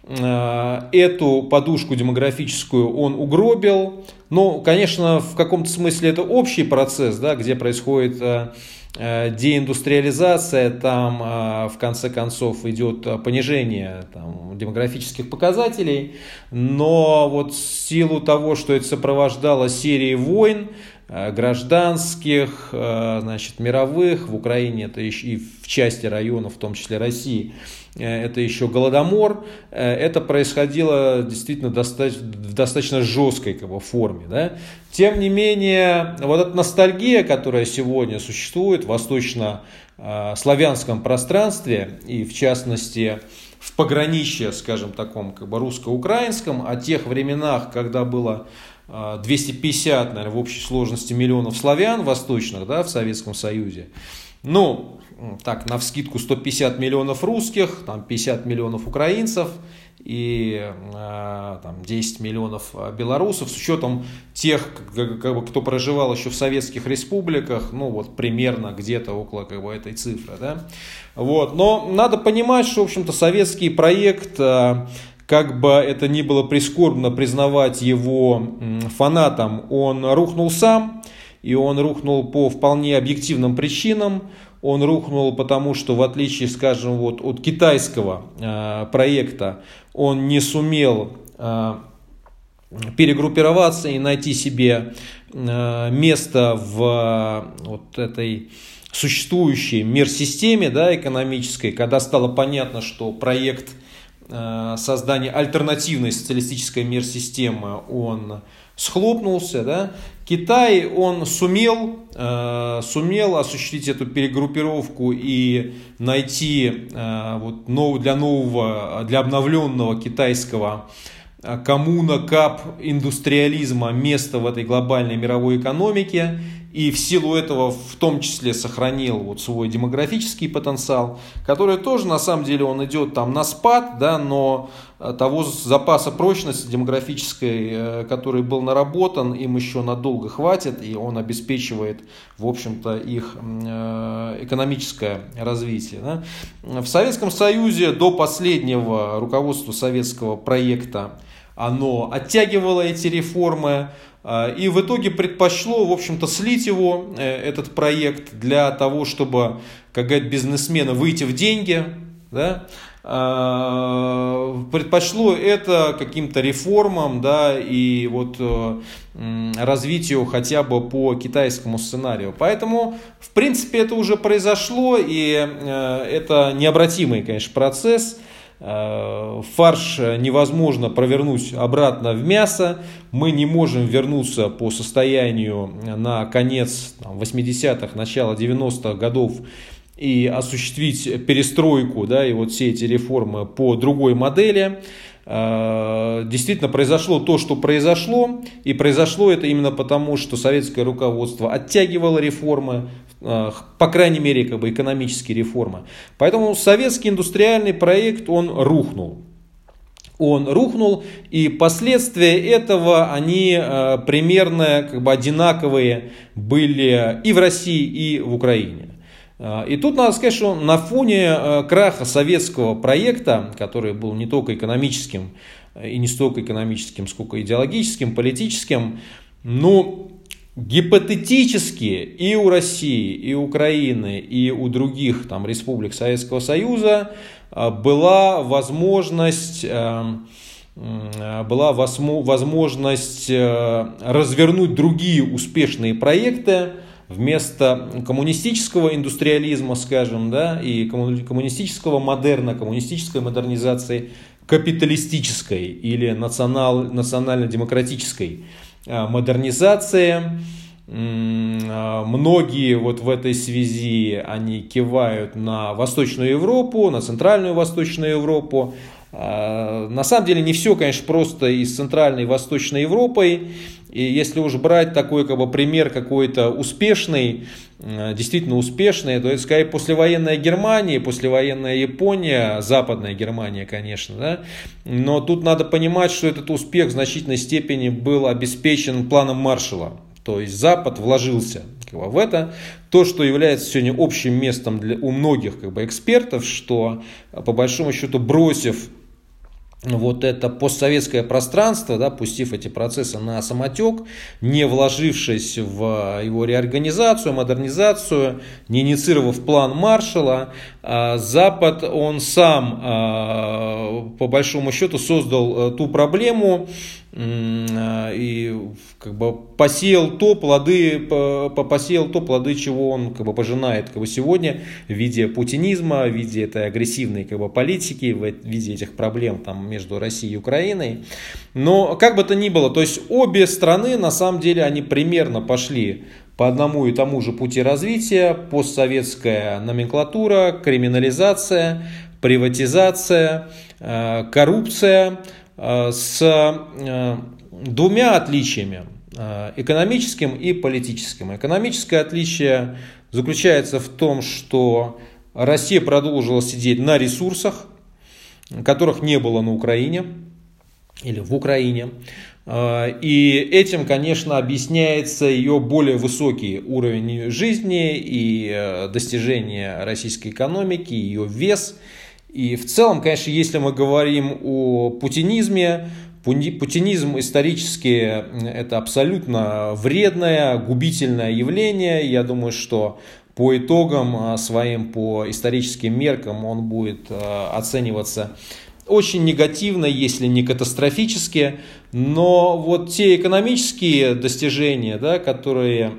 Э, эту подушку демографическую он угробил. Но, конечно, в каком-то смысле это общий процесс, да, где происходит э, э, деиндустриализация, там в конце концов идет понижение там, демографических показателей, но вот в силу того, что это сопровождало серией войн, гражданских, значит, мировых, в Украине это еще и в части районов, в том числе России, Э, это еще Голодомор, э, это происходило действительно достаточно, в достаточно жесткой как бы, форме. Да? Тем не менее, вот эта ностальгия, которая сегодня существует в восточно-славянском пространстве, и в частности в пограничье, скажем таком, как бы русско-украинском, о тех временах, когда было 250, наверное, в общей сложности миллионов славян восточных да, в Советском Союзе. Ну, так, на вскидку 150 миллионов русских, там 50 миллионов украинцев и э, там, 10 миллионов э, белорусов, с учетом тех, как бы, кто проживал еще в советских республиках, ну вот примерно где-то около как бы, этой цифры. Да? Вот. Но надо понимать, что, в общем-то, советский проект, как бы это ни было прискорбно признавать его фанатам, он рухнул сам, и он рухнул по вполне объективным причинам. Он рухнул потому, что в отличие, скажем, вот от китайского э, проекта, он не сумел э, перегруппироваться и найти себе э, место в вот этой существующей мир-системе да, экономической, когда стало понятно, что проект э, создания альтернативной социалистической мир-системы, он схлопнулся, да, Китай, он сумел, э, сумел осуществить эту перегруппировку и найти э, вот, нов, для нового, для обновленного китайского э, коммуна, кап, индустриализма место в этой глобальной мировой экономике и в силу этого в том числе сохранил вот свой демографический потенциал, который тоже на самом деле он идет там на спад, да, но э, того запаса прочности демографической, э, который был наработан, им еще надолго хватит, и он обеспечивает, в общем-то, их э, экономическое развитие. Да. В Советском Союзе до последнего руководства советского проекта оно оттягивало эти реформы, и в итоге предпочло, в общем-то, слить его, э, этот проект, для того, чтобы, как говорят бизнесмены, выйти в деньги, да, а, предпочло это каким-то реформам, да, и вот э, развитию хотя бы по китайскому сценарию. Поэтому, в принципе, это уже произошло, и э, это необратимый, конечно, процесс. Э, фарш невозможно провернуть обратно в мясо. Мы не можем вернуться по состоянию на конец 80-х, начало 90-х годов и осуществить перестройку да, и вот все эти реформы по другой модели. Э, действительно произошло то, что произошло, и произошло это именно потому, что советское руководство оттягивало реформы, Э, по крайней мере, как бы экономические реформы. Поэтому советский индустриальный проект, он рухнул. Он рухнул, и последствия этого, они э, примерно как бы одинаковые были и в России, и в Украине. Э, и тут надо сказать, что на фоне краха советского проекта, который был не только экономическим, и не столько экономическим, сколько идеологическим, политическим, ну, Гипотетически и у России, и у Украины, и у других там, республик Советского Союза была возможность, была возможность развернуть другие успешные проекты вместо коммунистического индустриализма, скажем, да, и коммунистического модерна, коммунистической модернизации, капиталистической или национал, национально-демократической Э, модернизация. Э, многие вот в этой связи они кивают на Восточную Европу, на Центральную Восточную Европу. Э, на самом деле не все, конечно, просто и с Центральной и Восточной Европой. И если уж брать такой как бы, пример какой-то успешный, действительно успешный, то это, скорее, послевоенная Германия, послевоенная Япония, западная Германия, конечно, да, но тут надо понимать, что этот успех в значительной степени был обеспечен планом Маршалла, то есть Запад вложился в это. То, что является сегодня общим местом для, у многих как бы, экспертов, что по большому счету бросив вот это постсоветское пространство, да, пустив эти процессы на самотек, не вложившись в его реорганизацию, модернизацию, не инициировав план Маршала, а Запад, он сам, а, по большому счету, создал э, ту проблему, а, и как бы посеял то плоды, посеял то плоды, чего он как бы пожинает как бы сегодня в виде путинизма, в виде этой агрессивной как бы политики, в виде этих проблем там между Россией и Украиной. Но как бы то ни было, то есть обе страны на самом деле они примерно пошли по одному и тому же пути развития, постсоветская номенклатура, криминализация, приватизация, э, коррупция – с э, двумя отличиями, э, экономическим и политическим. Экономическое отличие заключается в том, что Россия продолжила сидеть на ресурсах, которых не было на Украине или в Украине. И этим, конечно, объясняется ее более высокий уровень жизни и достижения российской экономики, ее вес – и в целом, конечно, если мы говорим о путинизме, Путинизм исторически это абсолютно вредное, губительное явление. Я думаю, что по итогам своим, по историческим меркам он будет оцениваться очень негативно, если не катастрофически, но вот те экономические достижения, да, которые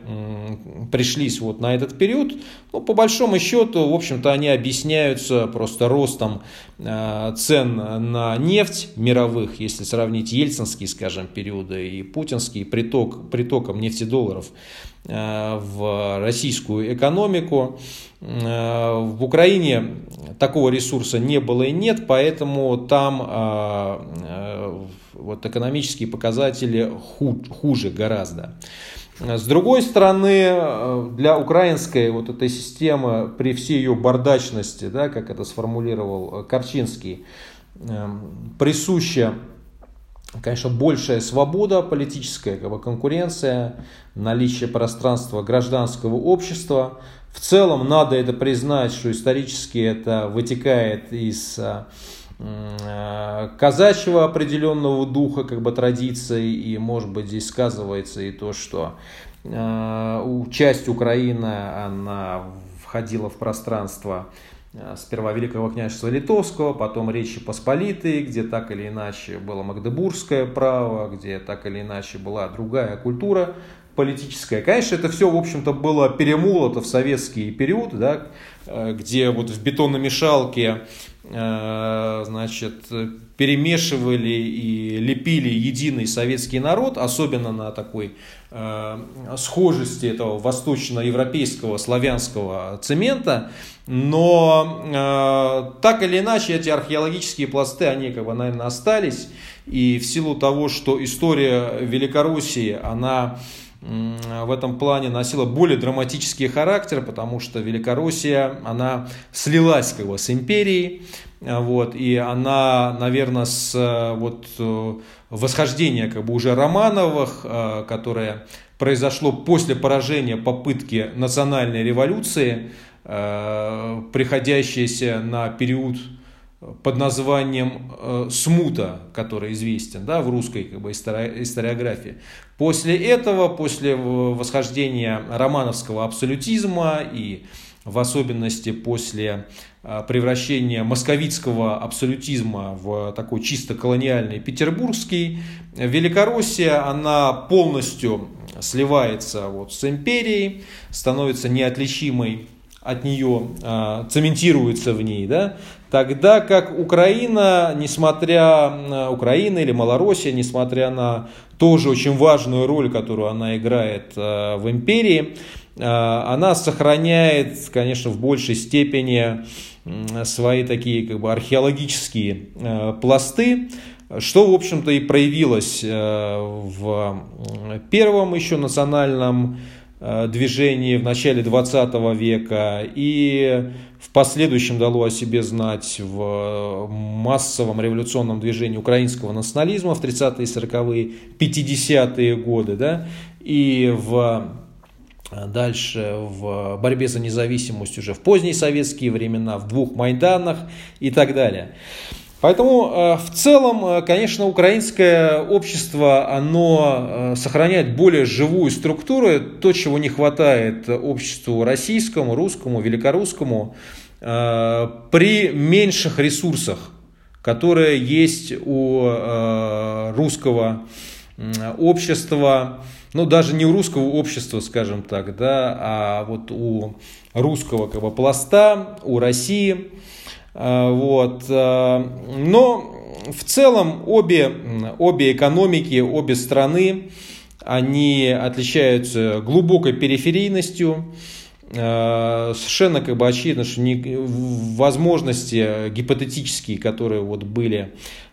пришлись вот на этот период, ну, по большому счету, в общем-то, они объясняются просто ростом э, цен на нефть мировых, если сравнить ельцинские, скажем, периоды и путинский приток, притоком нефтедолларов. э, в российскую экономику. Э, в Украине такого ресурса не было и нет, поэтому там э, э, вот экономические показатели хуже гораздо. С другой стороны, для украинской вот этой системы, при всей ее бардачности, да, как это сформулировал Корчинский, присуща конечно, большая свобода политическая, как бы конкуренция, наличие пространства гражданского общества, в целом надо это признать, что исторически это вытекает из а, а, казачьего определенного духа, как бы традиции, и может быть здесь сказывается и то, что э, часть Украины, она входила в пространство сперва Великого княжества Литовского, потом Речи Посполитой, где так или иначе было Магдебургское право, где так или иначе была другая культура политическая. Конечно, это все, в общем-то, было перемолото в советский период, да, э, где вот в бетономешалке э, значит, перемешивали и лепили единый советский народ, особенно на такой э, схожести этого восточноевропейского славянского цемента. Но э, так или иначе эти археологические пласты, они как бы, наверное, остались. И в силу того, что история Великоруссии, она в этом плане носила более драматический характер, потому что Великороссия, она слилась как бы с империей, вот, и она, наверное, с вот, э, восхождения как бы уже Романовых, э, которое произошло после поражения попытки национальной революции, э, приходящейся на период под названием э, «Смута», который известен да, в русской как бы, историографии. После этого, после восхождения романовского абсолютизма и в особенности после э, превращения московитского абсолютизма в такой чисто колониальный петербургский, Великороссия, она полностью сливается вот с империей, становится неотличимой от нее, э, цементируется в ней, да, Тогда как Украина, несмотря на Украина или Малороссия, несмотря на тоже очень важную роль, которую она играет э, в империи, э, она сохраняет, конечно, в большей степени свои такие как бы археологические пласты, что, в общем-то, и проявилось в первом еще национальном движении в начале 20 века и в последующем дало о себе знать в массовом революционном движении украинского национализма в 30-е, 40-е, 50-е годы, да, и в дальше в борьбе за независимость уже в поздние советские времена, в двух Майданах и так далее. Поэтому э, в целом, э, конечно, украинское общество, оно э, сохраняет более живую структуру, то, чего не хватает обществу российскому, русскому, великорусскому, при меньших ресурсах, которые есть у русского общества, ну даже не у русского общества, скажем так, да, а вот у русского как бы, пласта, у России – вот. А, но в целом обе, обе экономики, обе страны, они отличаются глубокой периферийностью, а, совершенно как бы очевидно, что возможности гипотетические, которые вот были Э,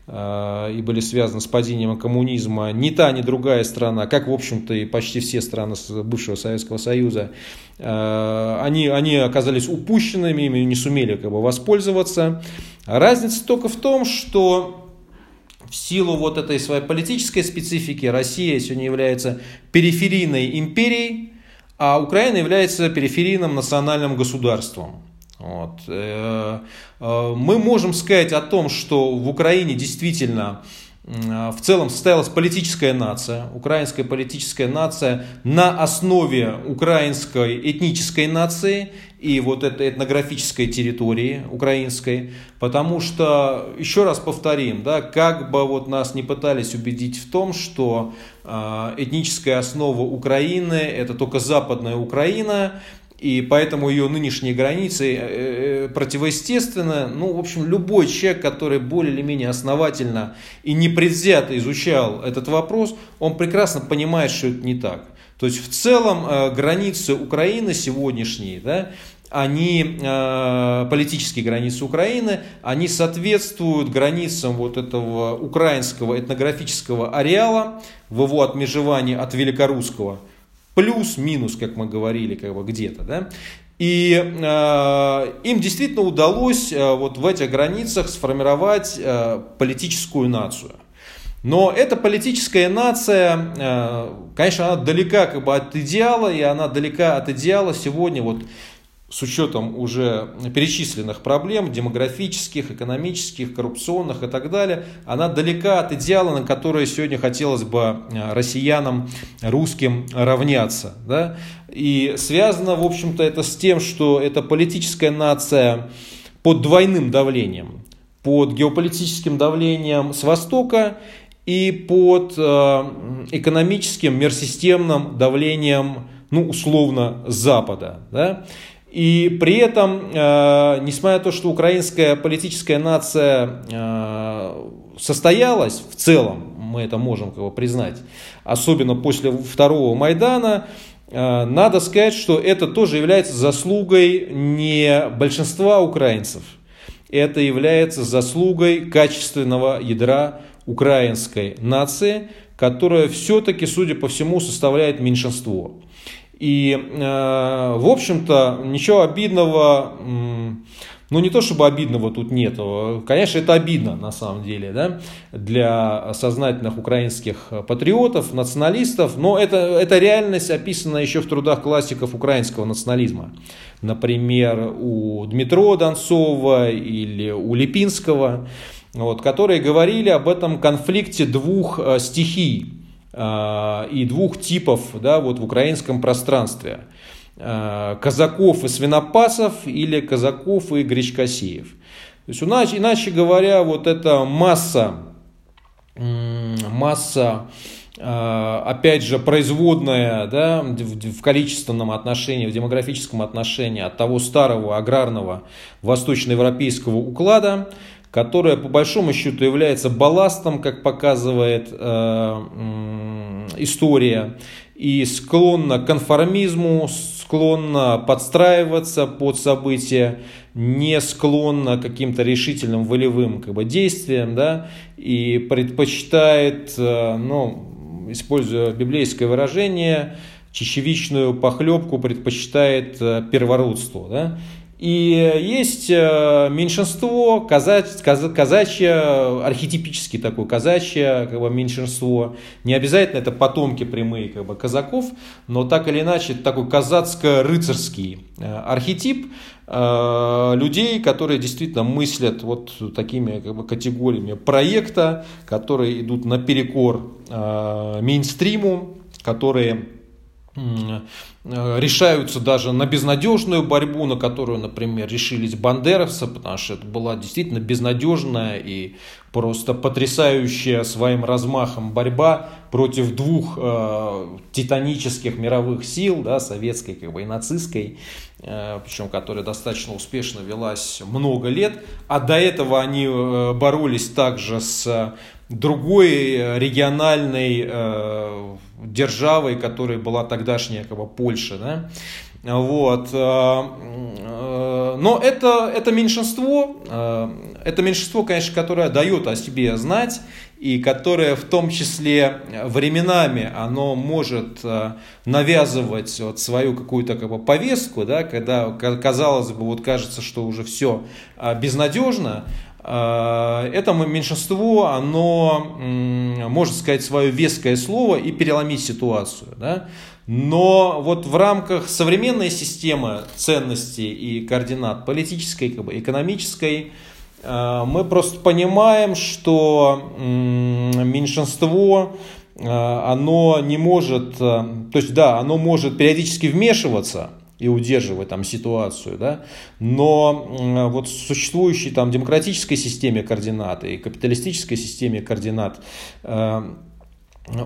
и были связаны с падением коммунизма, ни та, ни другая страна, как, в общем-то, и почти все страны бывшего Советского Союза, э, они, они оказались упущенными, ими не сумели как бы, воспользоваться. Разница только в том, что в силу вот этой своей политической специфики Россия сегодня является периферийной империей, а Украина является периферийным национальным государством. Вот. Э, э, мы можем сказать о том, что в Украине действительно в целом состоялась политическая нация, украинская политическая нация на основе украинской этнической нации и вот этой этнографической территории украинской, потому что, еще раз повторим, да, как бы вот нас не пытались убедить в том, что э, этническая основа Украины это только западная Украина, и поэтому ее нынешние границы э, э, противоестественны. Ну, в общем, любой человек, который более или менее основательно и непредвзято изучал этот вопрос, он прекрасно понимает, что это не так. То есть, в целом, э, границы Украины сегодняшние, да, они, политические границы Украины, они соответствуют границам вот этого украинского этнографического ареала в его отмежевании от великорусского – плюс-минус, как мы говорили, как бы где-то, да, и э, им действительно удалось э, вот в этих границах сформировать э, политическую нацию. Но эта политическая нация, э, конечно, она далека как бы от идеала, и она далека от идеала сегодня вот с учетом уже перечисленных проблем, демографических, экономических, коррупционных и так далее, она далека от идеала, на который сегодня хотелось бы э, россиянам, русским равняться. Да? И связано, в общем-то, это с тем, что это политическая нация под двойным давлением. Под геополитическим давлением с Востока и под э, экономическим, мирсистемным давлением, ну, условно, Запада. Да? И при этом, э, несмотря на то, что украинская политическая нация э, состоялась в целом, мы это можем как бы признать, особенно после второго Майдана, э, надо сказать, что это тоже является заслугой не большинства украинцев, это является заслугой качественного ядра украинской нации, которая все-таки, судя по всему, составляет меньшинство. И, э, в общем-то, ничего обидного, ну не то чтобы обидного тут нет, конечно, это обидно на самом деле, да, для сознательных украинских патриотов, националистов, но это, это реальность описана еще в трудах классиков украинского национализма. Например, у Дмитро Донцова или у Липинского, вот, которые говорили об этом конфликте двух э, стихий и двух типов да, вот в украинском пространстве. Э, казаков и свинопасов или казаков и гречкосеев. То есть, иначе, иначе говоря, вот эта масса, масса э, опять же, производная да, в количественном отношении, в демографическом отношении от того старого аграрного восточноевропейского уклада, которая по большому счету является балластом, как показывает э, история, и склонна к конформизму, склонна подстраиваться под события, не склонна к каким-то решительным волевым как бы, действиям, да, и предпочитает, э, ну, используя библейское выражение, чечевичную похлебку предпочитает э, первородству. Да? И есть э, меньшинство, казач, казачье, архетипически такое казачье как бы, меньшинство. Не обязательно это потомки прямые как бы, казаков, но так или иначе это такой казацко-рыцарский э, архетип э, людей, которые действительно мыслят вот такими как бы, категориями проекта, которые идут наперекор мейнстриму, которые Э, решаются даже на безнадежную борьбу, на которую, например, решились бандеровцы, потому что это была действительно безнадежная и просто потрясающая своим размахом борьба против двух э, титанических мировых сил, да, советской как бы, и нацистской, э, причем которая достаточно успешно велась много лет, а до этого они э, боролись также с другой э, региональной э, державой, которой была тогдашняя как бы, Польша. Да? Вот. Э, э, но это, это меньшинство, это меньшинство, конечно, которое дает о себе знать, и которое в том числе временами оно может навязывать вот свою какую-то как бы, повестку, да, когда казалось бы, вот кажется, что уже все безнадежно, Э, это меньшинство, оно может сказать свое веское слово и переломить ситуацию. Да? Но вот в рамках современной системы ценностей и координат политической, как бы, экономической, э, мы просто понимаем, что меньшинство, оно не может, то есть да, оно может периодически вмешиваться, и удерживать там ситуацию, да, но вот в существующей там демократической системе координат и капиталистической системе координат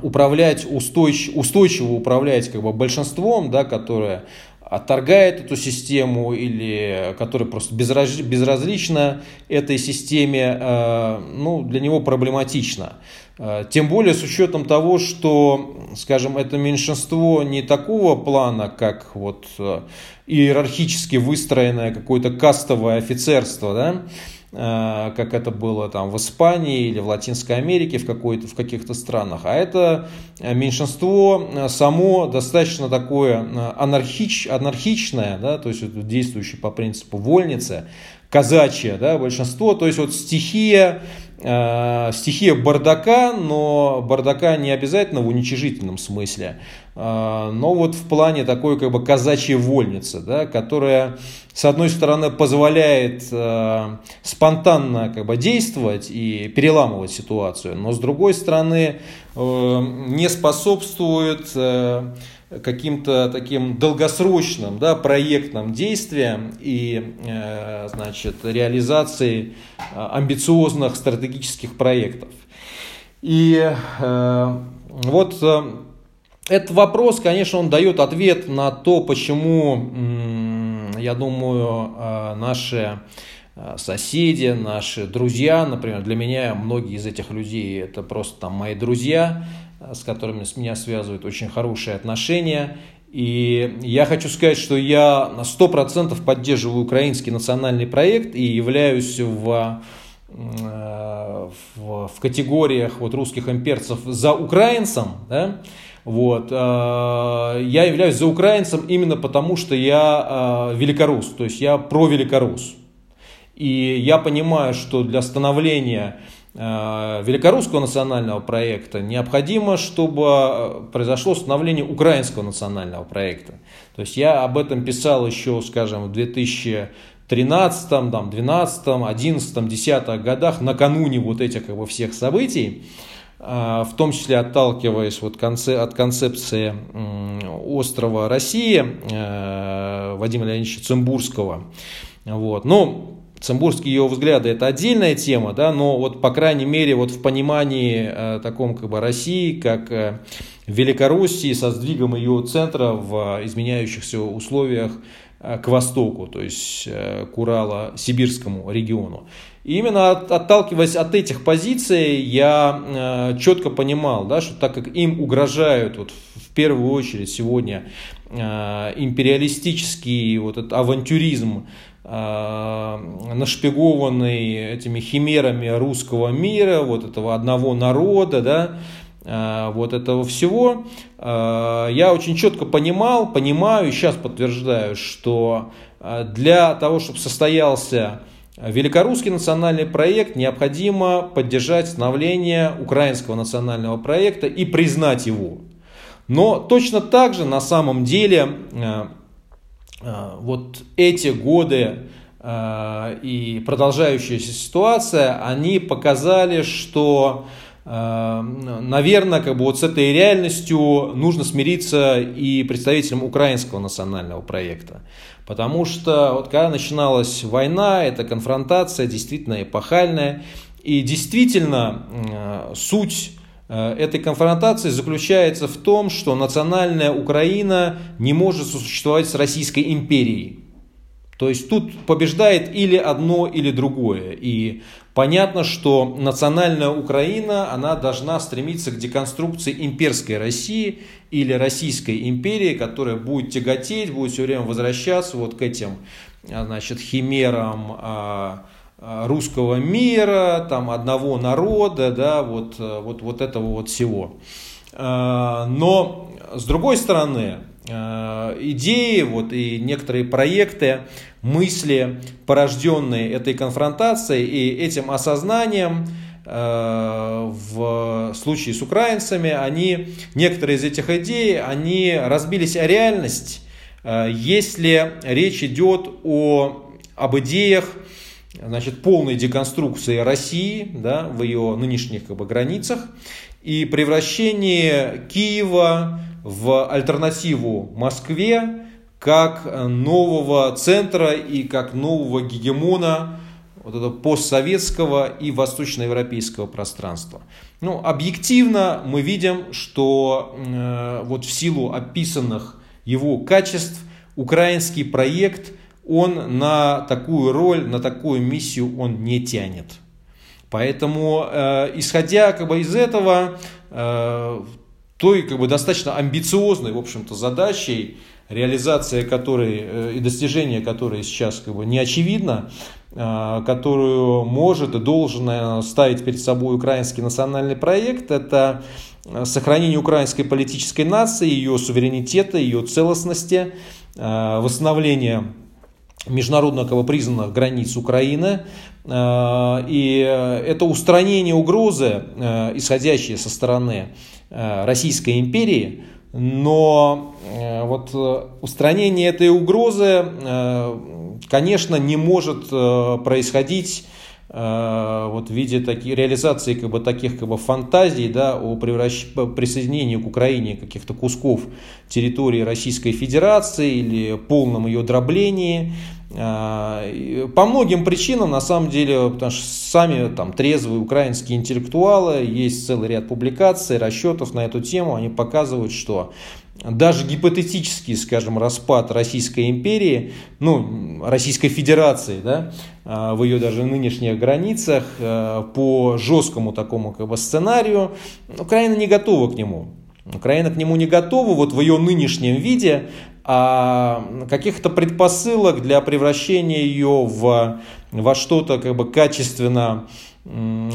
управлять устойчиво, устойчиво управлять как бы большинством, да, которое отторгает эту систему или которое просто безразлично этой системе, э, ну, для него проблематично. Э, тем более с учетом того, что, скажем, это меньшинство не такого плана, как вот э, иерархически выстроенное какое-то кастовое офицерство, да, как это было там в Испании или в Латинской Америке в, какой-то, в каких-то странах. А это меньшинство э, само достаточно такое э, анархич, анархичное, да, то есть действующее по принципу вольницы, казачье да, большинство, то есть вот стихия э, стихия бардака, но бардака не обязательно в уничижительном смысле, э, но вот в плане такой как бы казачьей вольницы, да, которая с одной стороны позволяет э, спонтанно как бы действовать и переламывать ситуацию, но с другой стороны э, не способствует э, каким-то таким долгосрочным да, проектным действиям и э, значит, реализации э, амбициозных стратегических проектов. И э, вот э, этот вопрос, конечно, он дает ответ на то, почему, э, я думаю, э, наши э, соседи, наши друзья, например, для меня многие из этих людей это просто там мои друзья, с которыми с меня связывают очень хорошие отношения. И я хочу сказать, что я на 100% поддерживаю украинский национальный проект и являюсь в, в категориях вот русских имперцев за украинцем. Да? Вот. Э, я являюсь за украинцем именно потому, что я э, великорус, то есть я про великорус. И я понимаю, что для становления Э, великорусского национального проекта необходимо, чтобы произошло становление украинского национального проекта. То есть я об этом писал еще, скажем, в 2013, там, 12, 11, 10 годах, накануне вот этих как бы, всех событий, в том числе отталкиваясь вот от концепции острова России Вадима Леонидовича Цимбурского. Вот. Но Цимбурские его взгляды это отдельная тема, да, но вот по крайней мере вот в понимании э, таком как бы России, как э, Великороссии со сдвигом ее центра в изменяющихся условиях э, к востоку, то есть э, к Урало-Сибирскому региону. И именно от, отталкиваясь от этих позиций, я э, четко понимал, да, что так как им угрожают вот, в первую очередь сегодня э, империалистический вот этот авантюризм Э, нашпигованный этими химерами русского мира, вот этого одного народа, да, э, вот этого всего, э, я очень четко понимал, понимаю и сейчас подтверждаю, что для того, чтобы состоялся великорусский национальный проект, необходимо поддержать становление украинского национального проекта и признать его. Но точно так же на самом деле Э, вот эти годы э, и продолжающаяся ситуация, они показали, что, э, наверное, как бы вот с этой реальностью нужно смириться и представителям украинского национального проекта. Потому что вот когда начиналась война, эта конфронтация действительно эпохальная, и действительно суть Э, этой конфронтации заключается в том, что национальная Украина не может существовать с Российской империей. То есть тут побеждает или одно, или другое. И понятно, что национальная Украина, она должна стремиться к деконструкции имперской России или Российской империи, которая будет тяготеть, будет все время возвращаться вот к этим значит, химерам, а, Э, русского мира, там, одного народа, да, вот, э, вот, вот этого вот всего. Но, с другой стороны, идеи вот, и некоторые проекты, мысли, порожденные этой конфронтацией и этим осознанием, в случае с украинцами, они, некоторые из этих идей, они разбились о реальность, если речь идет о, об идеях, значит, полной деконструкции России да, в ее нынешних как бы, границах и превращение Киева в альтернативу Москве как нового центра и как нового гегемона вот этого постсоветского и восточноевропейского пространства. Ну, объективно мы видим, что э, вот в силу описанных его качеств украинский проект, он на такую роль, на такую миссию он не тянет. Поэтому, э, исходя как бы из этого, э, той как бы достаточно амбициозной, в общем-то, задачей, реализация которой э, и достижение которой сейчас как бы не очевидно, э, которую может и должен ставить перед собой украинский национальный проект, это э, сохранение украинской политической нации, ее суверенитета, ее целостности, восстановление международного признанных границ Украины. И это устранение угрозы, исходящей со стороны Российской империи, но э, вот э, устранение этой угрозы, э, конечно, не может происходить вот в виде таких, реализации как бы, таких как бы, фантазий да, о превращ... присоединении к Украине каких-то кусков территории Российской Федерации или полном ее дроблении. А, по многим причинам, на самом деле, потому что сами там трезвые украинские интеллектуалы, есть целый ряд публикаций, расчетов на эту тему, они показывают, что даже гипотетический, скажем, распад Российской империи, ну, Российской Федерации, да, а, в ее даже нынешних границах, а, по жесткому такому как бы сценарию, Украина не готова к нему. Украина к нему не готова вот в ее нынешнем виде, а каких-то предпосылок для превращения ее в, во что-то как бы качественно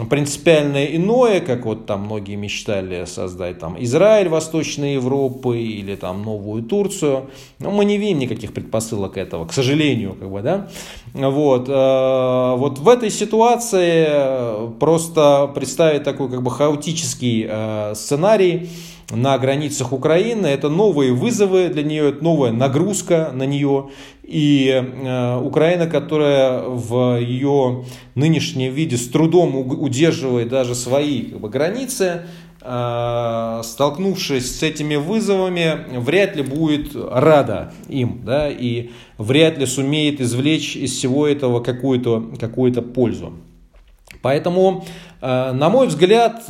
принципиально иное, как вот там многие мечтали создать там Израиль Восточной Европы или там новую Турцию, но мы не видим никаких предпосылок этого, к сожалению, как бы, да. Вот, э, вот в этой ситуации просто представить такой как бы хаотический э, сценарий, на границах Украины. Это новые вызовы для нее, это новая нагрузка на нее. И э, Украина, которая в ее нынешнем виде с трудом удерживает даже свои как бы, границы, э, столкнувшись с этими вызовами, вряд ли будет рада им, да, и вряд ли сумеет извлечь из всего этого какую-то какую пользу. Поэтому, э, на мой взгляд,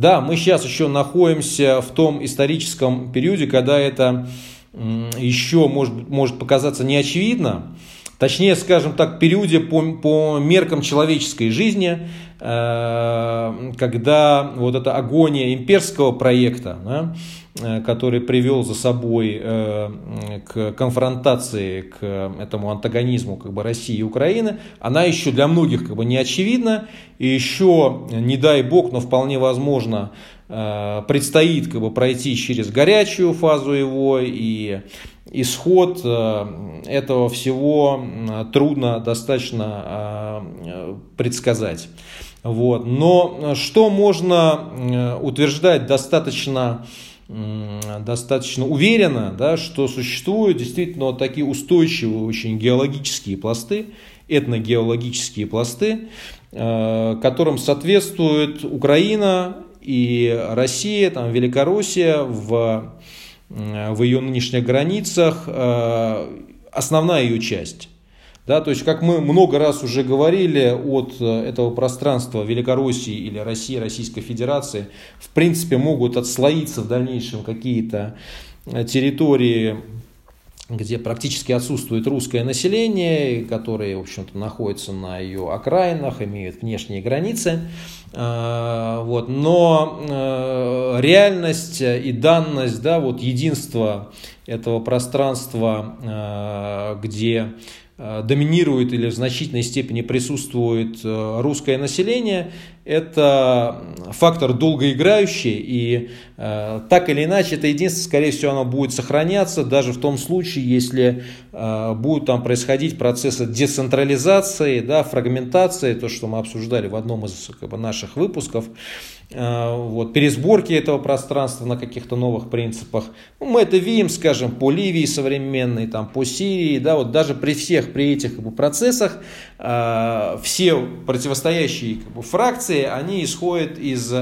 да, мы сейчас еще находимся в том историческом периоде, когда это еще может, может показаться неочевидно. Точнее, скажем так, периоде по, по меркам человеческой жизни, э, когда вот эта агония имперского проекта, да, который привел за собой э, к конфронтации, к этому антагонизму как бы, России и Украины, она еще для многих как бы, не очевидна. И еще, не дай бог, но вполне возможно, э, предстоит как бы, пройти через горячую фазу его, и исход этого всего трудно достаточно предсказать. Вот. Но что можно утверждать достаточно достаточно уверенно, да, что существуют действительно вот такие устойчивые очень геологические пласты, этногеологические пласты, э, которым соответствует Украина и Россия, там, Великороссия в, в ее нынешних границах, э, основная ее часть. Да, то есть, как мы много раз уже говорили, от э, этого пространства Великороссии или России, Российской Федерации, в принципе, могут отслоиться в дальнейшем какие-то э, территории, где практически отсутствует русское население, которые, в общем-то, находятся на ее окраинах, имеют внешние границы. Э, вот. Но реальность и данность, да, вот единство этого пространства, где Э, доминирует или в значительной степени присутствует э, русское население, это фактор долгоиграющий, и э, так или иначе, это единственное, скорее всего, оно будет сохраняться, даже в том случае, если э, будут там происходить процессы децентрализации, да, фрагментации, то, что мы обсуждали в одном из как бы, наших выпусков, Э, вот, пересборки этого пространства на каких-то новых принципах. Ну, мы это видим, скажем, по Ливии современной, там, по Сирии, да, вот даже при всех при этих как бы, процессах э, все противостоящие как бы, фракции, они исходят из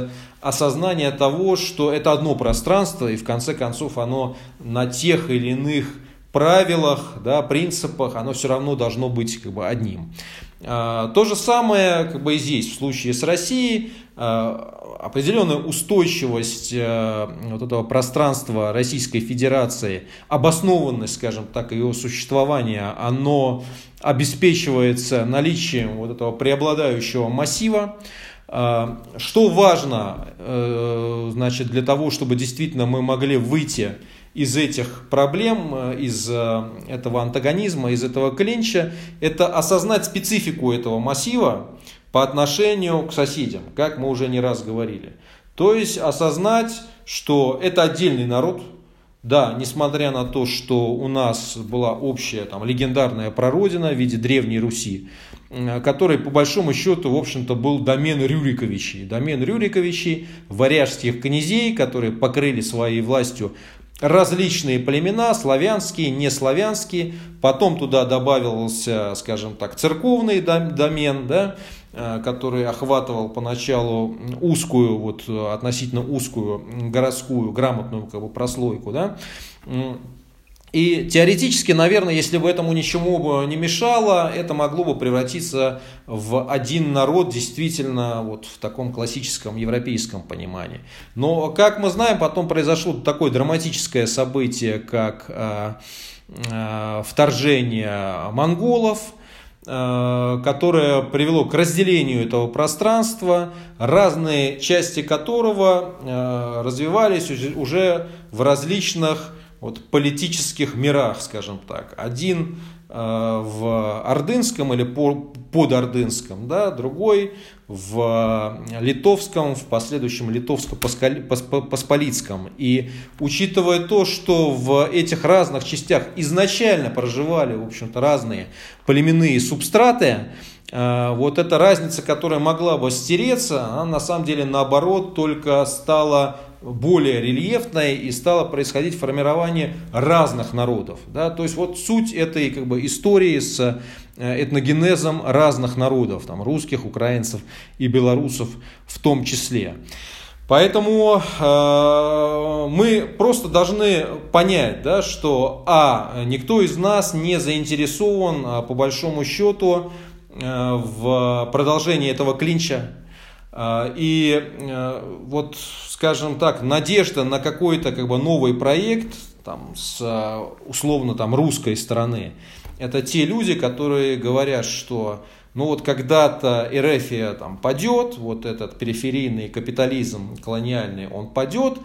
осознания того, что это одно пространство, и в конце концов оно на тех или иных правилах, да, принципах, оно все равно должно быть как бы, одним. Э, то же самое как бы, и здесь, в случае с Россией, э, определенная устойчивость э, вот этого пространства Российской Федерации, обоснованность, скажем так, ее существования, оно обеспечивается наличием вот этого преобладающего массива. Э, что важно э, значит, для того, чтобы действительно мы могли выйти из этих проблем, из этого антагонизма, из этого клинча, это осознать специфику этого массива, по отношению к соседям, как мы уже не раз говорили. То есть осознать, что это отдельный народ, да, несмотря на то, что у нас была общая там, легендарная прародина в виде Древней Руси, который по большому счету, в общем-то, был домен Рюриковичей. Домен Рюриковичей, варяжских князей, которые покрыли своей властью различные племена, славянские, неславянские. Потом туда добавился, скажем так, церковный домен, да, Э, который охватывал поначалу узкую, вот относительно узкую городскую грамотную как бы, прослойку, да, и теоретически, наверное, если бы этому ничему бы не мешало, это могло бы превратиться в один народ действительно вот в таком классическом европейском понимании. Но, как мы знаем, потом произошло такое драматическое событие, как э, э, вторжение монголов, Э, которое привело к разделению этого пространства, разные части которого э, развивались уже в различных вот, политических мирах, скажем так. Один э, в Ордынском или под Ордынском, да, другой в литовском, в последующем литовско-посполитском. И учитывая то, что в этих разных частях изначально проживали, в общем-то, разные племенные субстраты, э, вот эта разница, которая могла бы стереться, она на самом деле наоборот только стала более рельефной и стало происходить формирование разных народов. Да? То есть вот суть этой как бы, истории с э, этногенезом разных народов, там, русских, украинцев и белорусов в том числе. Поэтому э, мы просто должны понять, да, что а, никто из нас не заинтересован а, по большому счету э, в продолжении этого клинча. Э, и э, вот скажем так, надежда на какой-то как бы новый проект там, с условно там, русской стороны, это те люди, которые говорят, что ну вот когда-то Эрефия там падет, вот этот периферийный капитализм колониальный, он падет,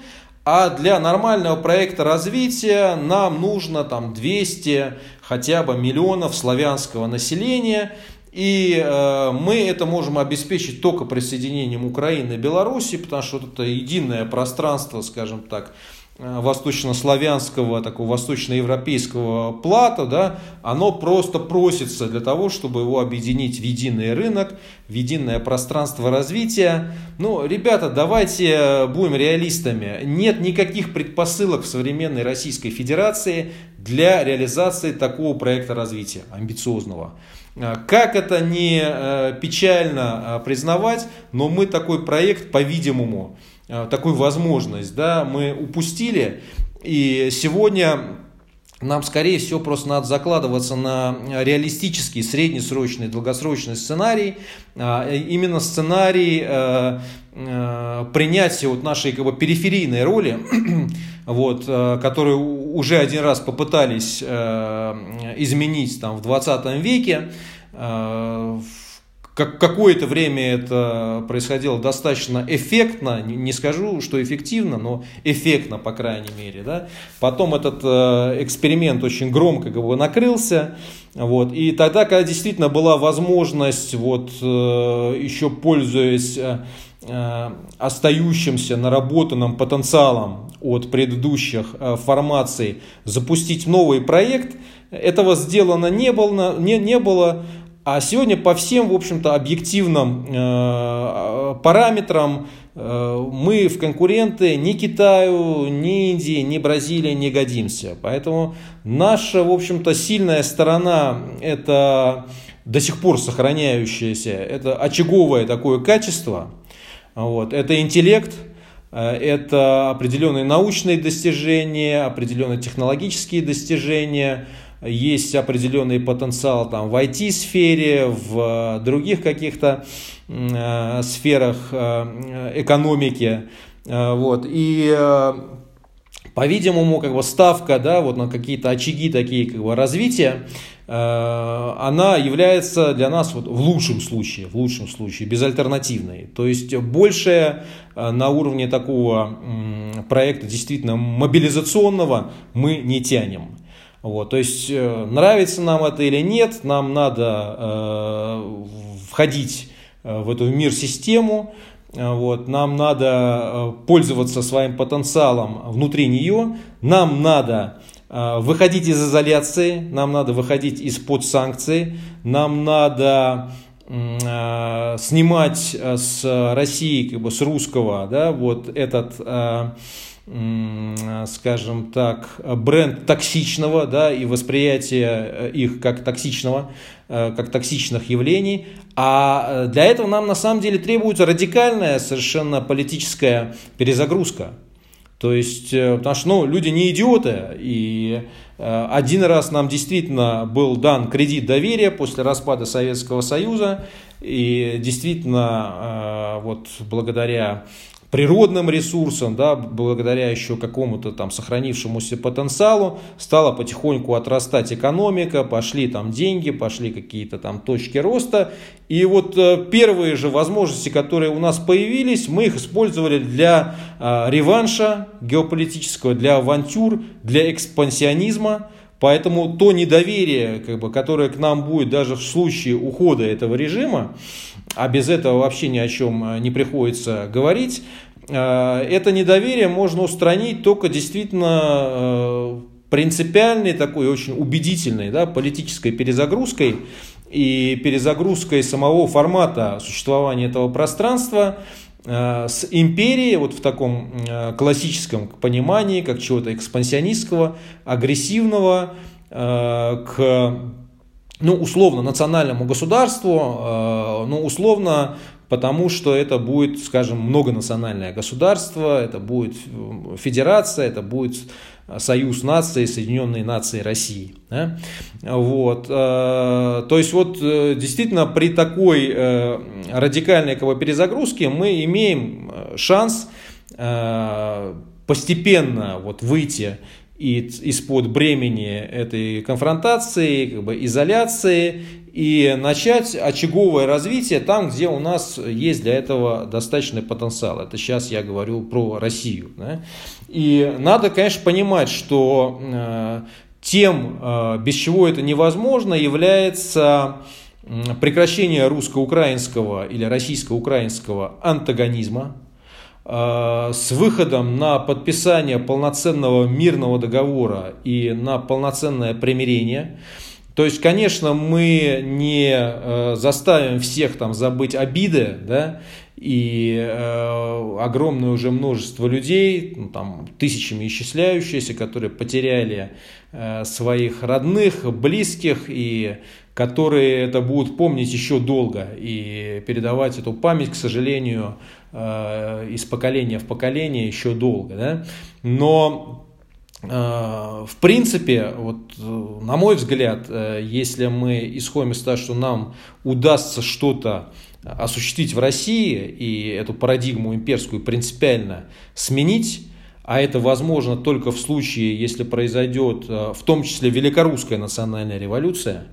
а для нормального проекта развития нам нужно там 200 хотя бы миллионов славянского населения, и э, мы это можем обеспечить только присоединением Украины и Беларуси, потому что вот это единое пространство, скажем так, э, восточнославянского, такого восточноевропейского плата, да, оно просто просится для того, чтобы его объединить в единый рынок, в единое пространство развития. Ну, ребята, давайте будем реалистами. Нет никаких предпосылок в современной Российской Федерации для реализации такого проекта развития, амбициозного. А, как это не э, печально а, признавать, но мы такой проект, по-видимому, такую возможность, да, мы упустили. И сегодня нам, скорее всего, просто надо закладываться на реалистический, среднесрочный, долгосрочный сценарий. Именно сценарий э, э, принятия вот нашей как бы, периферийной роли вот, э, которые уже один раз попытались э, изменить там, в 20 веке, э, как какое-то время это происходило достаточно эффектно, не скажу, что эффективно, но эффектно, по крайней мере. Да? Потом этот эксперимент очень громко как бы, накрылся. Вот. И тогда, когда действительно была возможность, вот, еще пользуясь остающимся наработанным потенциалом от предыдущих формаций, запустить новый проект, этого сделано не было, не, не было а сегодня по всем, в общем-то, объективным э, параметрам э, мы в конкуренты ни Китаю, ни Индии, ни Бразилии не годимся. Поэтому наша, в общем-то, сильная сторона – это до сих пор сохраняющееся, это очаговое такое качество, вот, это интеллект, э, это определенные научные достижения, определенные технологические достижения – есть определенный потенциал там, в IT-сфере, в других каких-то э, сферах э, экономики. Э, вот. И, э, по-видимому, как бы ставка да, вот на какие-то очаги такие как бы, развития, э, она является для нас вот, в лучшем случае, в лучшем случае безальтернативной. То есть больше э, на уровне такого проекта действительно мобилизационного мы не тянем. Вот, то есть э, нравится нам это или нет, нам надо э, входить э, в эту мир-систему, э, вот, нам надо пользоваться своим потенциалом внутри нее, нам надо выходить из изоляции, нам надо выходить из-под санкций, нам надо снимать с России, как бы с русского, да, вот этот скажем так, бренд токсичного, да, и восприятие э, их как токсичного, э, как токсичных явлений. А э, для этого нам на самом деле требуется радикальная совершенно политическая перезагрузка. То есть, потому что ну, люди не идиоты, и один раз нам действительно был дан кредит доверия после распада Советского Союза, и действительно вот благодаря природным ресурсам, да, благодаря еще какому-то там сохранившемуся потенциалу, стала потихоньку отрастать экономика, пошли там деньги, пошли какие-то там точки роста. И вот э, первые же возможности, которые у нас появились, мы их использовали для э, реванша геополитического, для авантюр, для экспансионизма. Поэтому то недоверие, как бы, которое к нам будет даже в случае ухода этого режима, а без этого вообще ни о чем э, не приходится говорить, э, это недоверие можно устранить только действительно э, принципиальной, такой очень убедительной да, политической перезагрузкой и перезагрузкой самого формата существования этого пространства с империей, вот в таком классическом понимании, как чего-то экспансионистского, агрессивного, к ну, условно, национальному государству, э, ну, условно, потому что это будет, скажем, многонациональное государство, это будет э, федерация, это будет союз наций, Соединенные Нации России. Да? Вот. Э, то есть вот действительно при такой радикальной как бы, перезагрузке мы имеем шанс постепенно вот выйти из-под бремени этой конфронтации, как бы изоляции и начать очаговое развитие там, где у нас есть для этого достаточный потенциал. Это сейчас я говорю про Россию. Да? И надо, конечно, понимать, что э, тем, э, без чего это невозможно, является прекращение русско-украинского или российско-украинского антагонизма, с выходом на подписание полноценного мирного договора и на полноценное примирение. То есть, конечно, мы не э, заставим всех там забыть обиды, да, и э, огромное уже множество людей, ну, там, тысячами исчисляющиеся, которые потеряли э, своих родных, близких, и которые это будут помнить еще долго, и передавать эту память, к сожалению, э, из поколения в поколение еще долго. Да? Но э, в принципе, вот, на мой взгляд, э, если мы исходим из того, что нам удастся что-то осуществить в России и эту парадигму имперскую принципиально сменить, а это возможно только в случае, если произойдет в том числе великорусская национальная революция,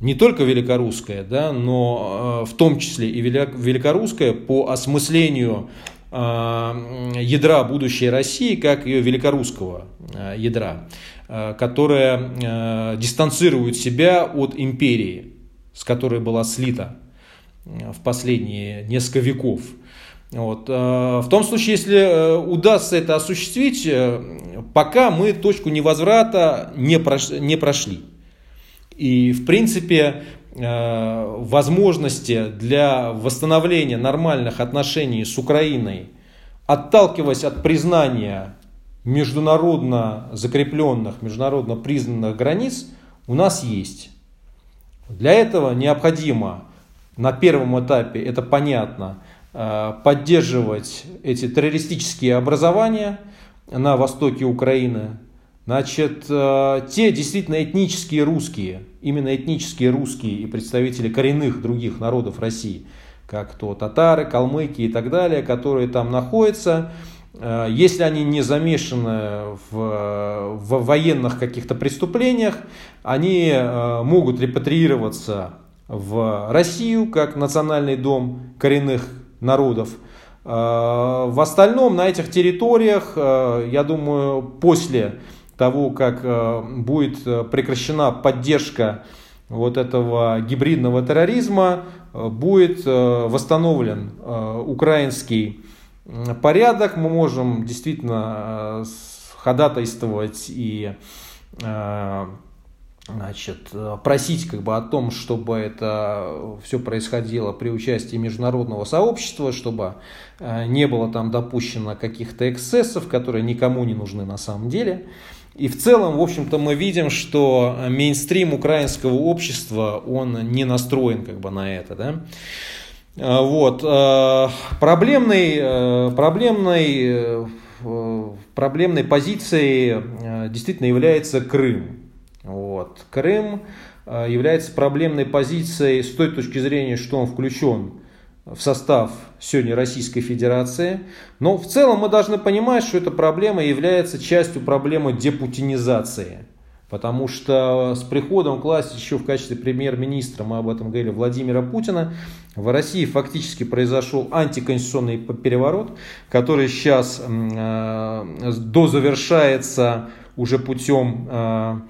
не только великорусская, да, но в том числе и великорусская по осмыслению ядра будущей России, как ее великорусского ядра, которая дистанцирует себя от империи, с которой была слита в последние несколько веков. Вот. В том случае, если удастся это осуществить, пока мы точку невозврата не прошли. И, в принципе, э, возможности для восстановления нормальных отношений с Украиной, отталкиваясь от признания международно закрепленных, международно признанных границ, у нас есть. Для этого необходимо на первом этапе, это понятно, э, поддерживать эти террористические образования на востоке Украины, Значит, э, те действительно этнические русские, именно этнические русские и представители коренных других народов России, как то татары, калмыки и так далее, которые там находятся, э, если они не замешаны в, в военных каких-то преступлениях, они э, могут репатриироваться в Россию как национальный дом коренных народов. В остальном на этих территориях, я думаю, после того, как э, будет э, прекращена поддержка вот этого гибридного терроризма, э, будет восстановлен украинский порядок, мы можем действительно ходатайствовать и значит, просить как бы о том, чтобы это все происходило при участии международного сообщества, чтобы не было там допущено каких-то эксцессов, которые никому не нужны на самом деле. И в целом, в общем-то, мы видим, что мейнстрим украинского общества, он не настроен как бы на это. Да? А, вот. Проблемной, э, проблемной, э, проблемной позицией э, действительно является Крым. Вот. Крым является проблемной позицией с той точки зрения, что он включен в состав сегодня Российской Федерации. Но в целом мы должны понимать, что эта проблема является частью проблемы депутинизации. Потому что с приходом к власти еще в качестве премьер-министра, мы об этом говорили, Владимира Путина, в России фактически произошел антиконституционный переворот, который сейчас э, дозавершается уже путем э,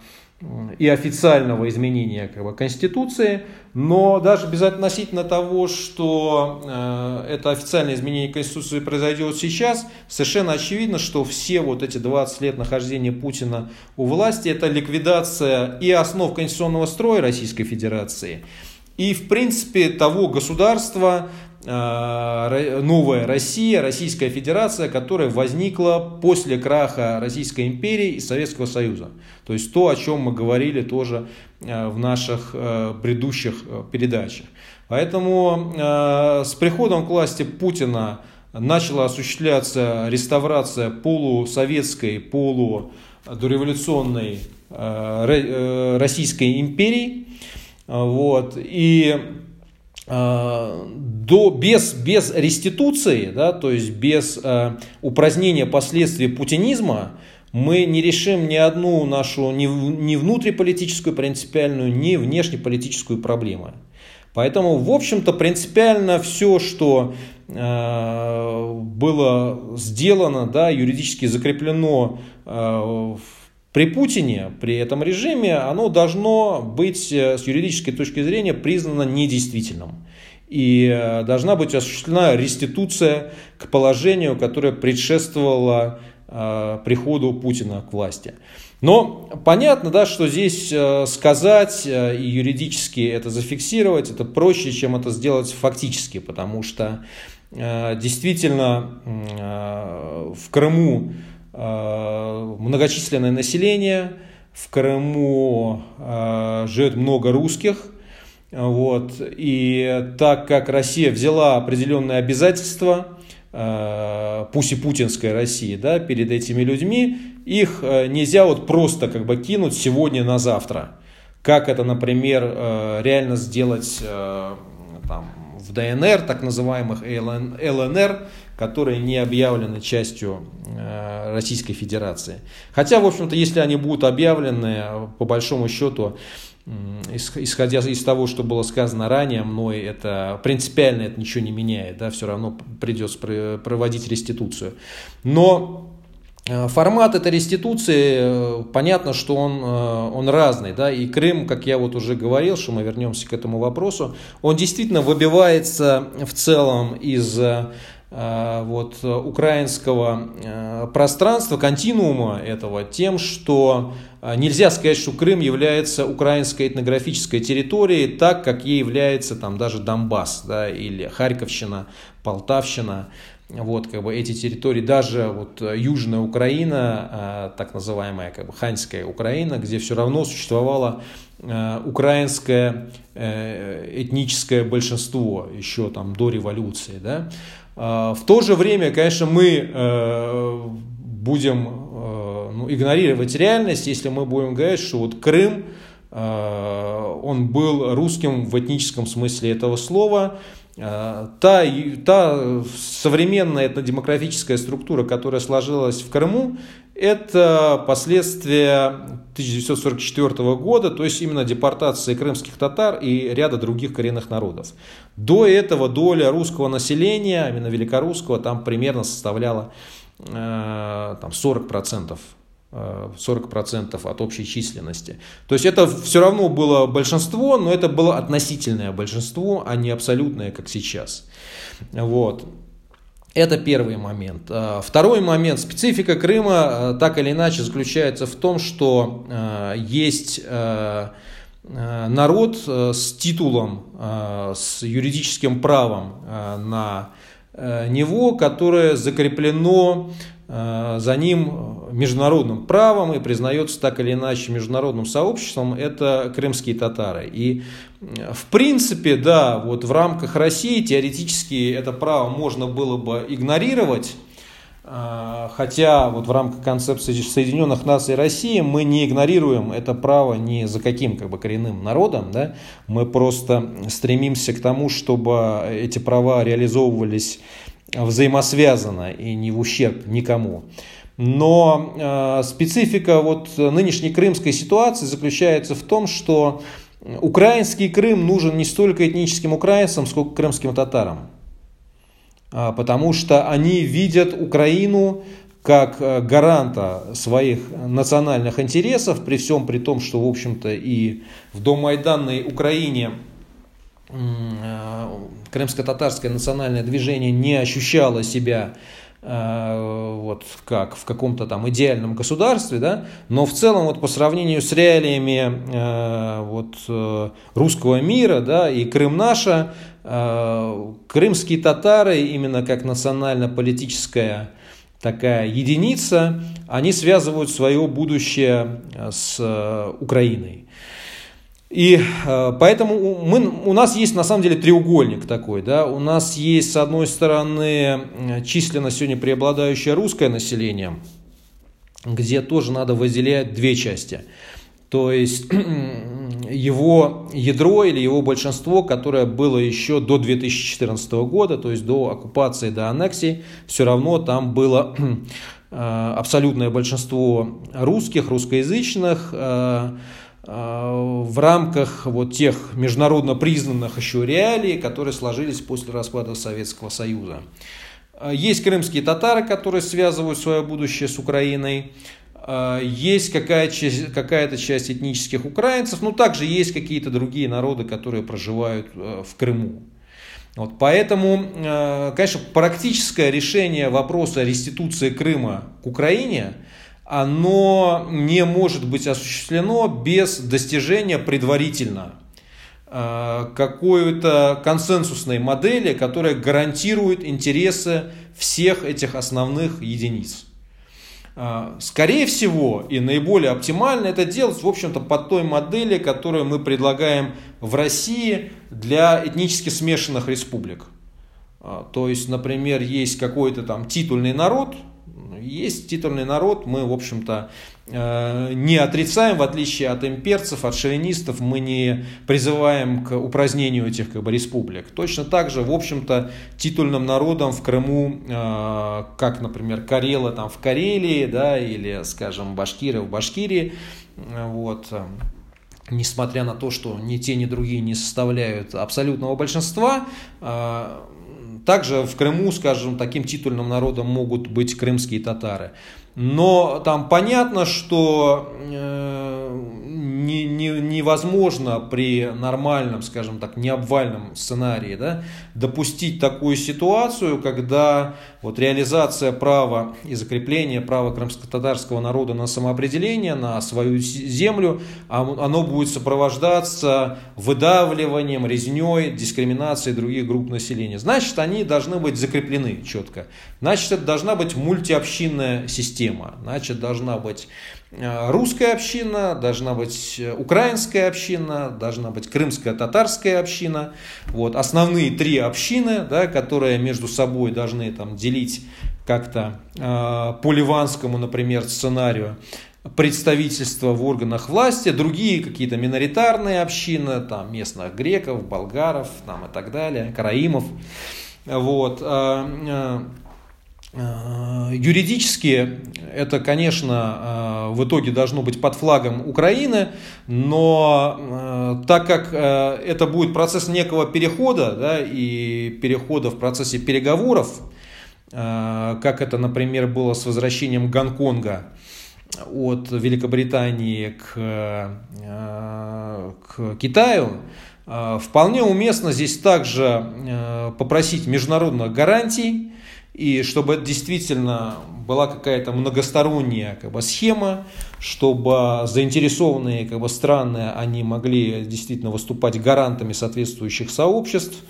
и официального изменения как бы, Конституции, но даже безотносительно того, что э, это официальное изменение Конституции произойдет сейчас, совершенно очевидно, что все вот эти 20 лет нахождения Путина у власти это ликвидация и основ конституционного строя Российской Федерации, и в принципе того государства, новая Россия, Российская Федерация, которая возникла после краха Российской империи и Советского Союза. То есть то, о чем мы говорили тоже э, в наших э, предыдущих передачах. Поэтому с приходом к власти Путина начала осуществляться реставрация полусоветской, полудореволюционной Российской империи. Вот. И до, без, без реституции, да, то есть без э, упразднения последствий путинизма, мы не решим ни одну нашу ни, ни внутриполитическую принципиальную, ни внешнеполитическую проблему. Поэтому, в общем-то, принципиально все, что э, было сделано, да, юридически закреплено э, при Путине, при этом режиме, оно должно быть э, с юридической точки зрения признано недействительным и э, должна быть осуществлена реституция к положению, которое предшествовало э, приходу Путина к власти. Но понятно, да, что здесь сказать и юридически это зафиксировать, это проще, чем это сделать фактически, потому что действительно в Крыму многочисленное население, в Крыму живет много русских – вот. И так как Россия взяла определенные обязательства, э, пусть и путинская Россия, да, перед этими людьми, их э, нельзя вот просто как бы кинуть сегодня на завтра. Как это, например, э, реально сделать там, в ДНР, так называемых ЛНР, которые не объявлены частью Российской Федерации. Хотя, в общем-то, если они будут объявлены, по большому счету, исходя из того, что было сказано ранее мной, это принципиально это ничего не меняет, да, все равно придется проводить реституцию. Но э, формат этой реституции, э, понятно, что он, э, он разный, да, и Крым, как я вот уже говорил, что мы вернемся к этому вопросу, он действительно выбивается в целом из Э, вот, украинского э, пространства, континуума этого, тем, что э, нельзя сказать, что Крым является украинской этнографической территорией, так как ей является там даже Донбасс да, или Харьковщина, Полтавщина. Вот, как бы эти территории, даже вот Южная Украина, так называемая как бы Ханьская Украина, где все равно существовало украинское этническое большинство еще там до революции, да, в то же время, конечно, мы э, будем э, ну, игнорировать реальность, если мы будем говорить, что вот Крым, э, он был русским в этническом смысле этого слова, Та, та современная этнодемографическая структура, которая сложилась в Крыму, это последствия 1944 года, то есть именно депортации крымских татар и ряда других коренных народов. До этого доля русского населения, именно великорусского, там примерно составляла э, там, 40%. 40% э, от общей численности. То есть это все равно было большинство, но это было относительное большинство, а не абсолютное, как сейчас. Вот. Это первый момент. А, второй момент. Специфика Крыма а, так или иначе заключается в том, что есть народ с титулом, с юридическим правом на него, которое закреплено за ним международным правом и признается так или иначе международным сообществом, это крымские татары. И в принципе, да, вот в рамках России теоретически это право можно было бы игнорировать, а, Хотя вот в рамках концепции Соединенных Наций России мы не игнорируем это право ни за каким как бы, коренным народом. Да? Мы просто стремимся к тому, чтобы эти права реализовывались взаимосвязанно и не в ущерб никому. Но э, специфика вот нынешней крымской ситуации заключается в том, что украинский Крым нужен не столько этническим украинцам, сколько крымским татарам. А, потому что они видят Украину как э, гаранта своих национальных интересов, при всем при том, что, в общем-то, и в домайданной Украине крымско-татарское национальное движение не ощущало себя Э, вот как в каком-то там идеальном государстве, да, но в целом вот по сравнению с реалиями э, вот э, русского мира, да, и Крым наша, крымские татары именно как национально-политическая такая единица, они связывают свое будущее с Украиной. И э, поэтому мы, у нас есть на самом деле треугольник такой. Да? У нас есть с одной стороны численно сегодня преобладающее русское население, где тоже надо выделять две части. То есть его ядро или его большинство, которое было еще до 2014 года, то есть до оккупации, до аннексии, все равно там было э, абсолютное большинство русских, русскоязычных, э, в рамках вот тех международно признанных еще реалий, которые сложились после распада Советского Союза. Э, есть крымские татары, которые связывают свое будущее с Украиной. Э, есть какая-то какая часть этнических украинцев, но также есть какие-то другие народы, которые проживают в Крыму. Вот, поэтому, конечно, практическое решение вопроса реституции Крыма к Украине – оно не может быть осуществлено без достижения предварительно э, какой-то консенсусной модели, которая гарантирует интересы всех этих основных единиц. Э, скорее всего и наиболее оптимально это делать, в общем-то, по той модели, которую мы предлагаем в России для этнически смешанных республик. Э, то есть, например, есть какой-то там титульный народ, есть титульный народ, мы, в общем-то, э, не отрицаем, в отличие от имперцев, от шовинистов, мы не призываем к упразднению этих как бы, республик. Точно так же, в общем-то, титульным народом в Крыму, э, как, например, Карелы там в Карелии, да, или, скажем, Башкиры в Башкирии, вот, несмотря на то, что ни те, ни другие не составляют абсолютного большинства, также в Крыму, скажем, таким титульным народом могут быть крымские татары. Но там понятно, что э, не, не, невозможно при нормальном, скажем так, необвальном сценарии да, допустить такую ситуацию, когда вот реализация права и закрепление права крымско-татарского народа на самоопределение, на свою землю, а оно будет сопровождаться выдавливанием, резней, дискриминацией других групп населения. Значит, они должны быть закреплены четко. Значит, это должна быть мультиобщинная система. Значит, должна быть русская община, должна быть э, украинская община, должна быть крымская татарская община. Вот, основные три общины, да, которые между собой должны там, делить как-то э, по ливанскому, например, сценарию представительство в органах власти, другие какие-то миноритарные общины, там местных греков, болгаров там, и так далее, караимов. Вот. Э, Э, юридически это, конечно, э, в итоге должно быть под флагом Украины, но э, так как это будет процесс некого перехода да, и перехода в процессе переговоров, как это, например, было с возвращением Гонконга от Великобритании к, к Китаю, вполне уместно здесь также попросить международных гарантий, и чтобы это действительно была какая-то многосторонняя как бы, схема, чтобы заинтересованные как бы, страны они могли действительно выступать гарантами соответствующих сообществ,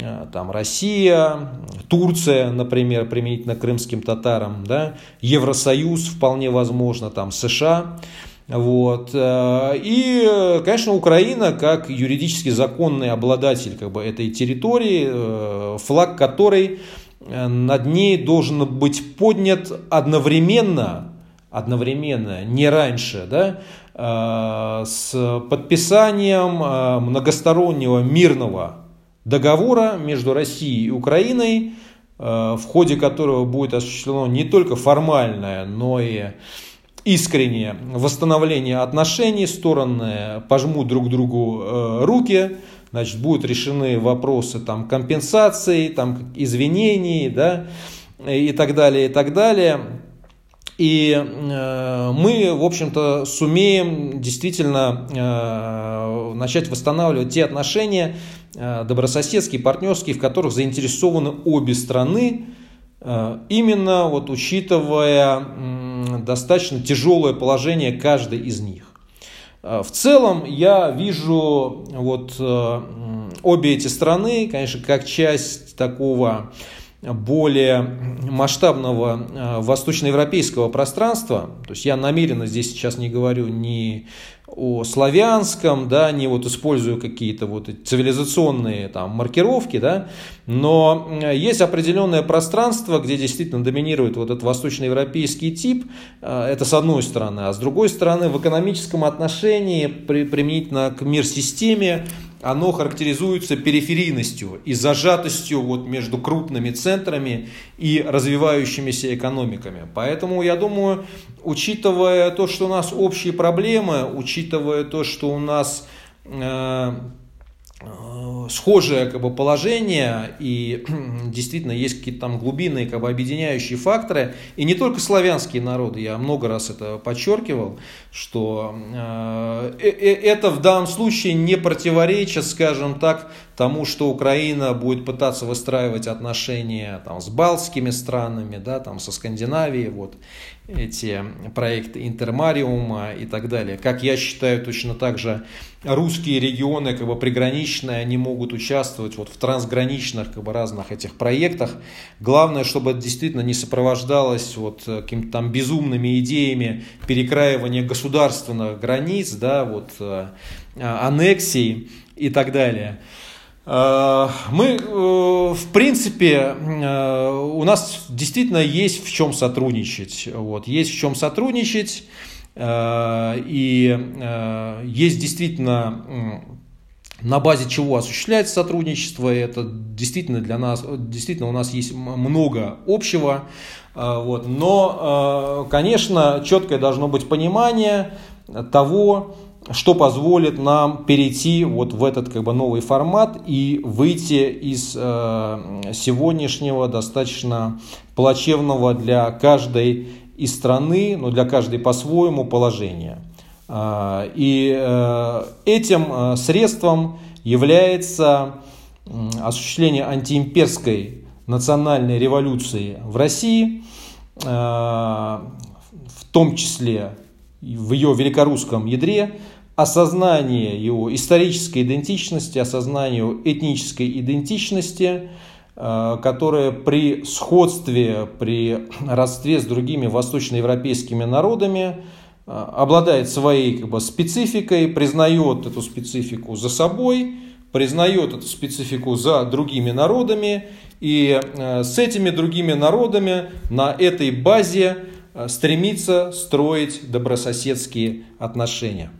э, там Россия, Турция, например, применительно крымским татарам, да, Евросоюз вполне возможно, там США. Вот. Э, и, конечно, Украина как юридически законный обладатель как бы, этой территории, э, флаг которой над ней должен быть поднят одновременно, одновременно, не раньше, да, э, с подписанием э, многостороннего мирного договора между Россией и Украиной, в ходе которого будет осуществлено не только формальное, но и искреннее восстановление отношений, стороны пожмут друг другу руки, значит, будут решены вопросы там, компенсации, там, извинений, да, и так далее, и так далее. И э, мы, в общем-то, сумеем действительно э, начать восстанавливать те отношения э, добрососедские, партнерские, в которых заинтересованы обе страны, э, именно вот учитывая достаточно тяжелое положение каждой из них. Э, в целом я вижу вот э, обе эти страны, конечно, как часть такого более масштабного э, восточноевропейского пространства. То есть я намеренно здесь сейчас не говорю ни о славянском, да, не вот использую какие-то вот цивилизационные там маркировки, да, но есть определенное пространство, где действительно доминирует вот этот восточноевропейский тип, э, это с одной стороны, а с другой стороны в экономическом отношении при, применительно к мир-системе оно характеризуется периферийностью и зажатостью вот между крупными центрами и развивающимися экономиками. Поэтому я думаю, учитывая то, что у нас общие проблемы, учитывая то, что у нас э, схожее как бы, положение и действительно есть какие-то там глубинные как бы, объединяющие факторы. И не только славянские народы, я много раз это подчеркивал, что э, э, э это в данном случае не противоречит, скажем так, тому, что Украина будет пытаться выстраивать отношения там, с балтскими странами, да, там, со Скандинавией, вот эти проекты Интермариума и так далее. Как я считаю, точно так же русские регионы как бы приграничные, они могут участвовать вот в трансграничных как бы, разных этих проектах. Главное, чтобы это действительно не сопровождалось вот какими-то там безумными идеями перекраивания государственных границ, да, вот э, аннексий и так далее. Э, мы, э, в принципе, у нас действительно есть в чем сотрудничать. Вот, есть в чем сотрудничать. И есть действительно на базе чего осуществляется сотрудничество. Это действительно для нас, действительно у нас есть много общего. Вот. Но, конечно, четкое должно быть понимание того, что позволит нам перейти вот в этот как бы новый формат и выйти из э, сегодняшнего достаточно плачевного для каждой из страны, но для каждой по-своему положения. Э, и э, этим э, средством является осуществление антиимперской национальной революции в России, э, в том числе в ее великорусском ядре, осознание его исторической идентичности, осознание его этнической идентичности, э, которая при сходстве, при родстве с другими восточноевропейскими народами э, обладает своей как бы, спецификой, признает эту специфику за собой, признает эту специфику за другими народами, и э, с этими другими народами на этой базе стремится строить добрососедские отношения.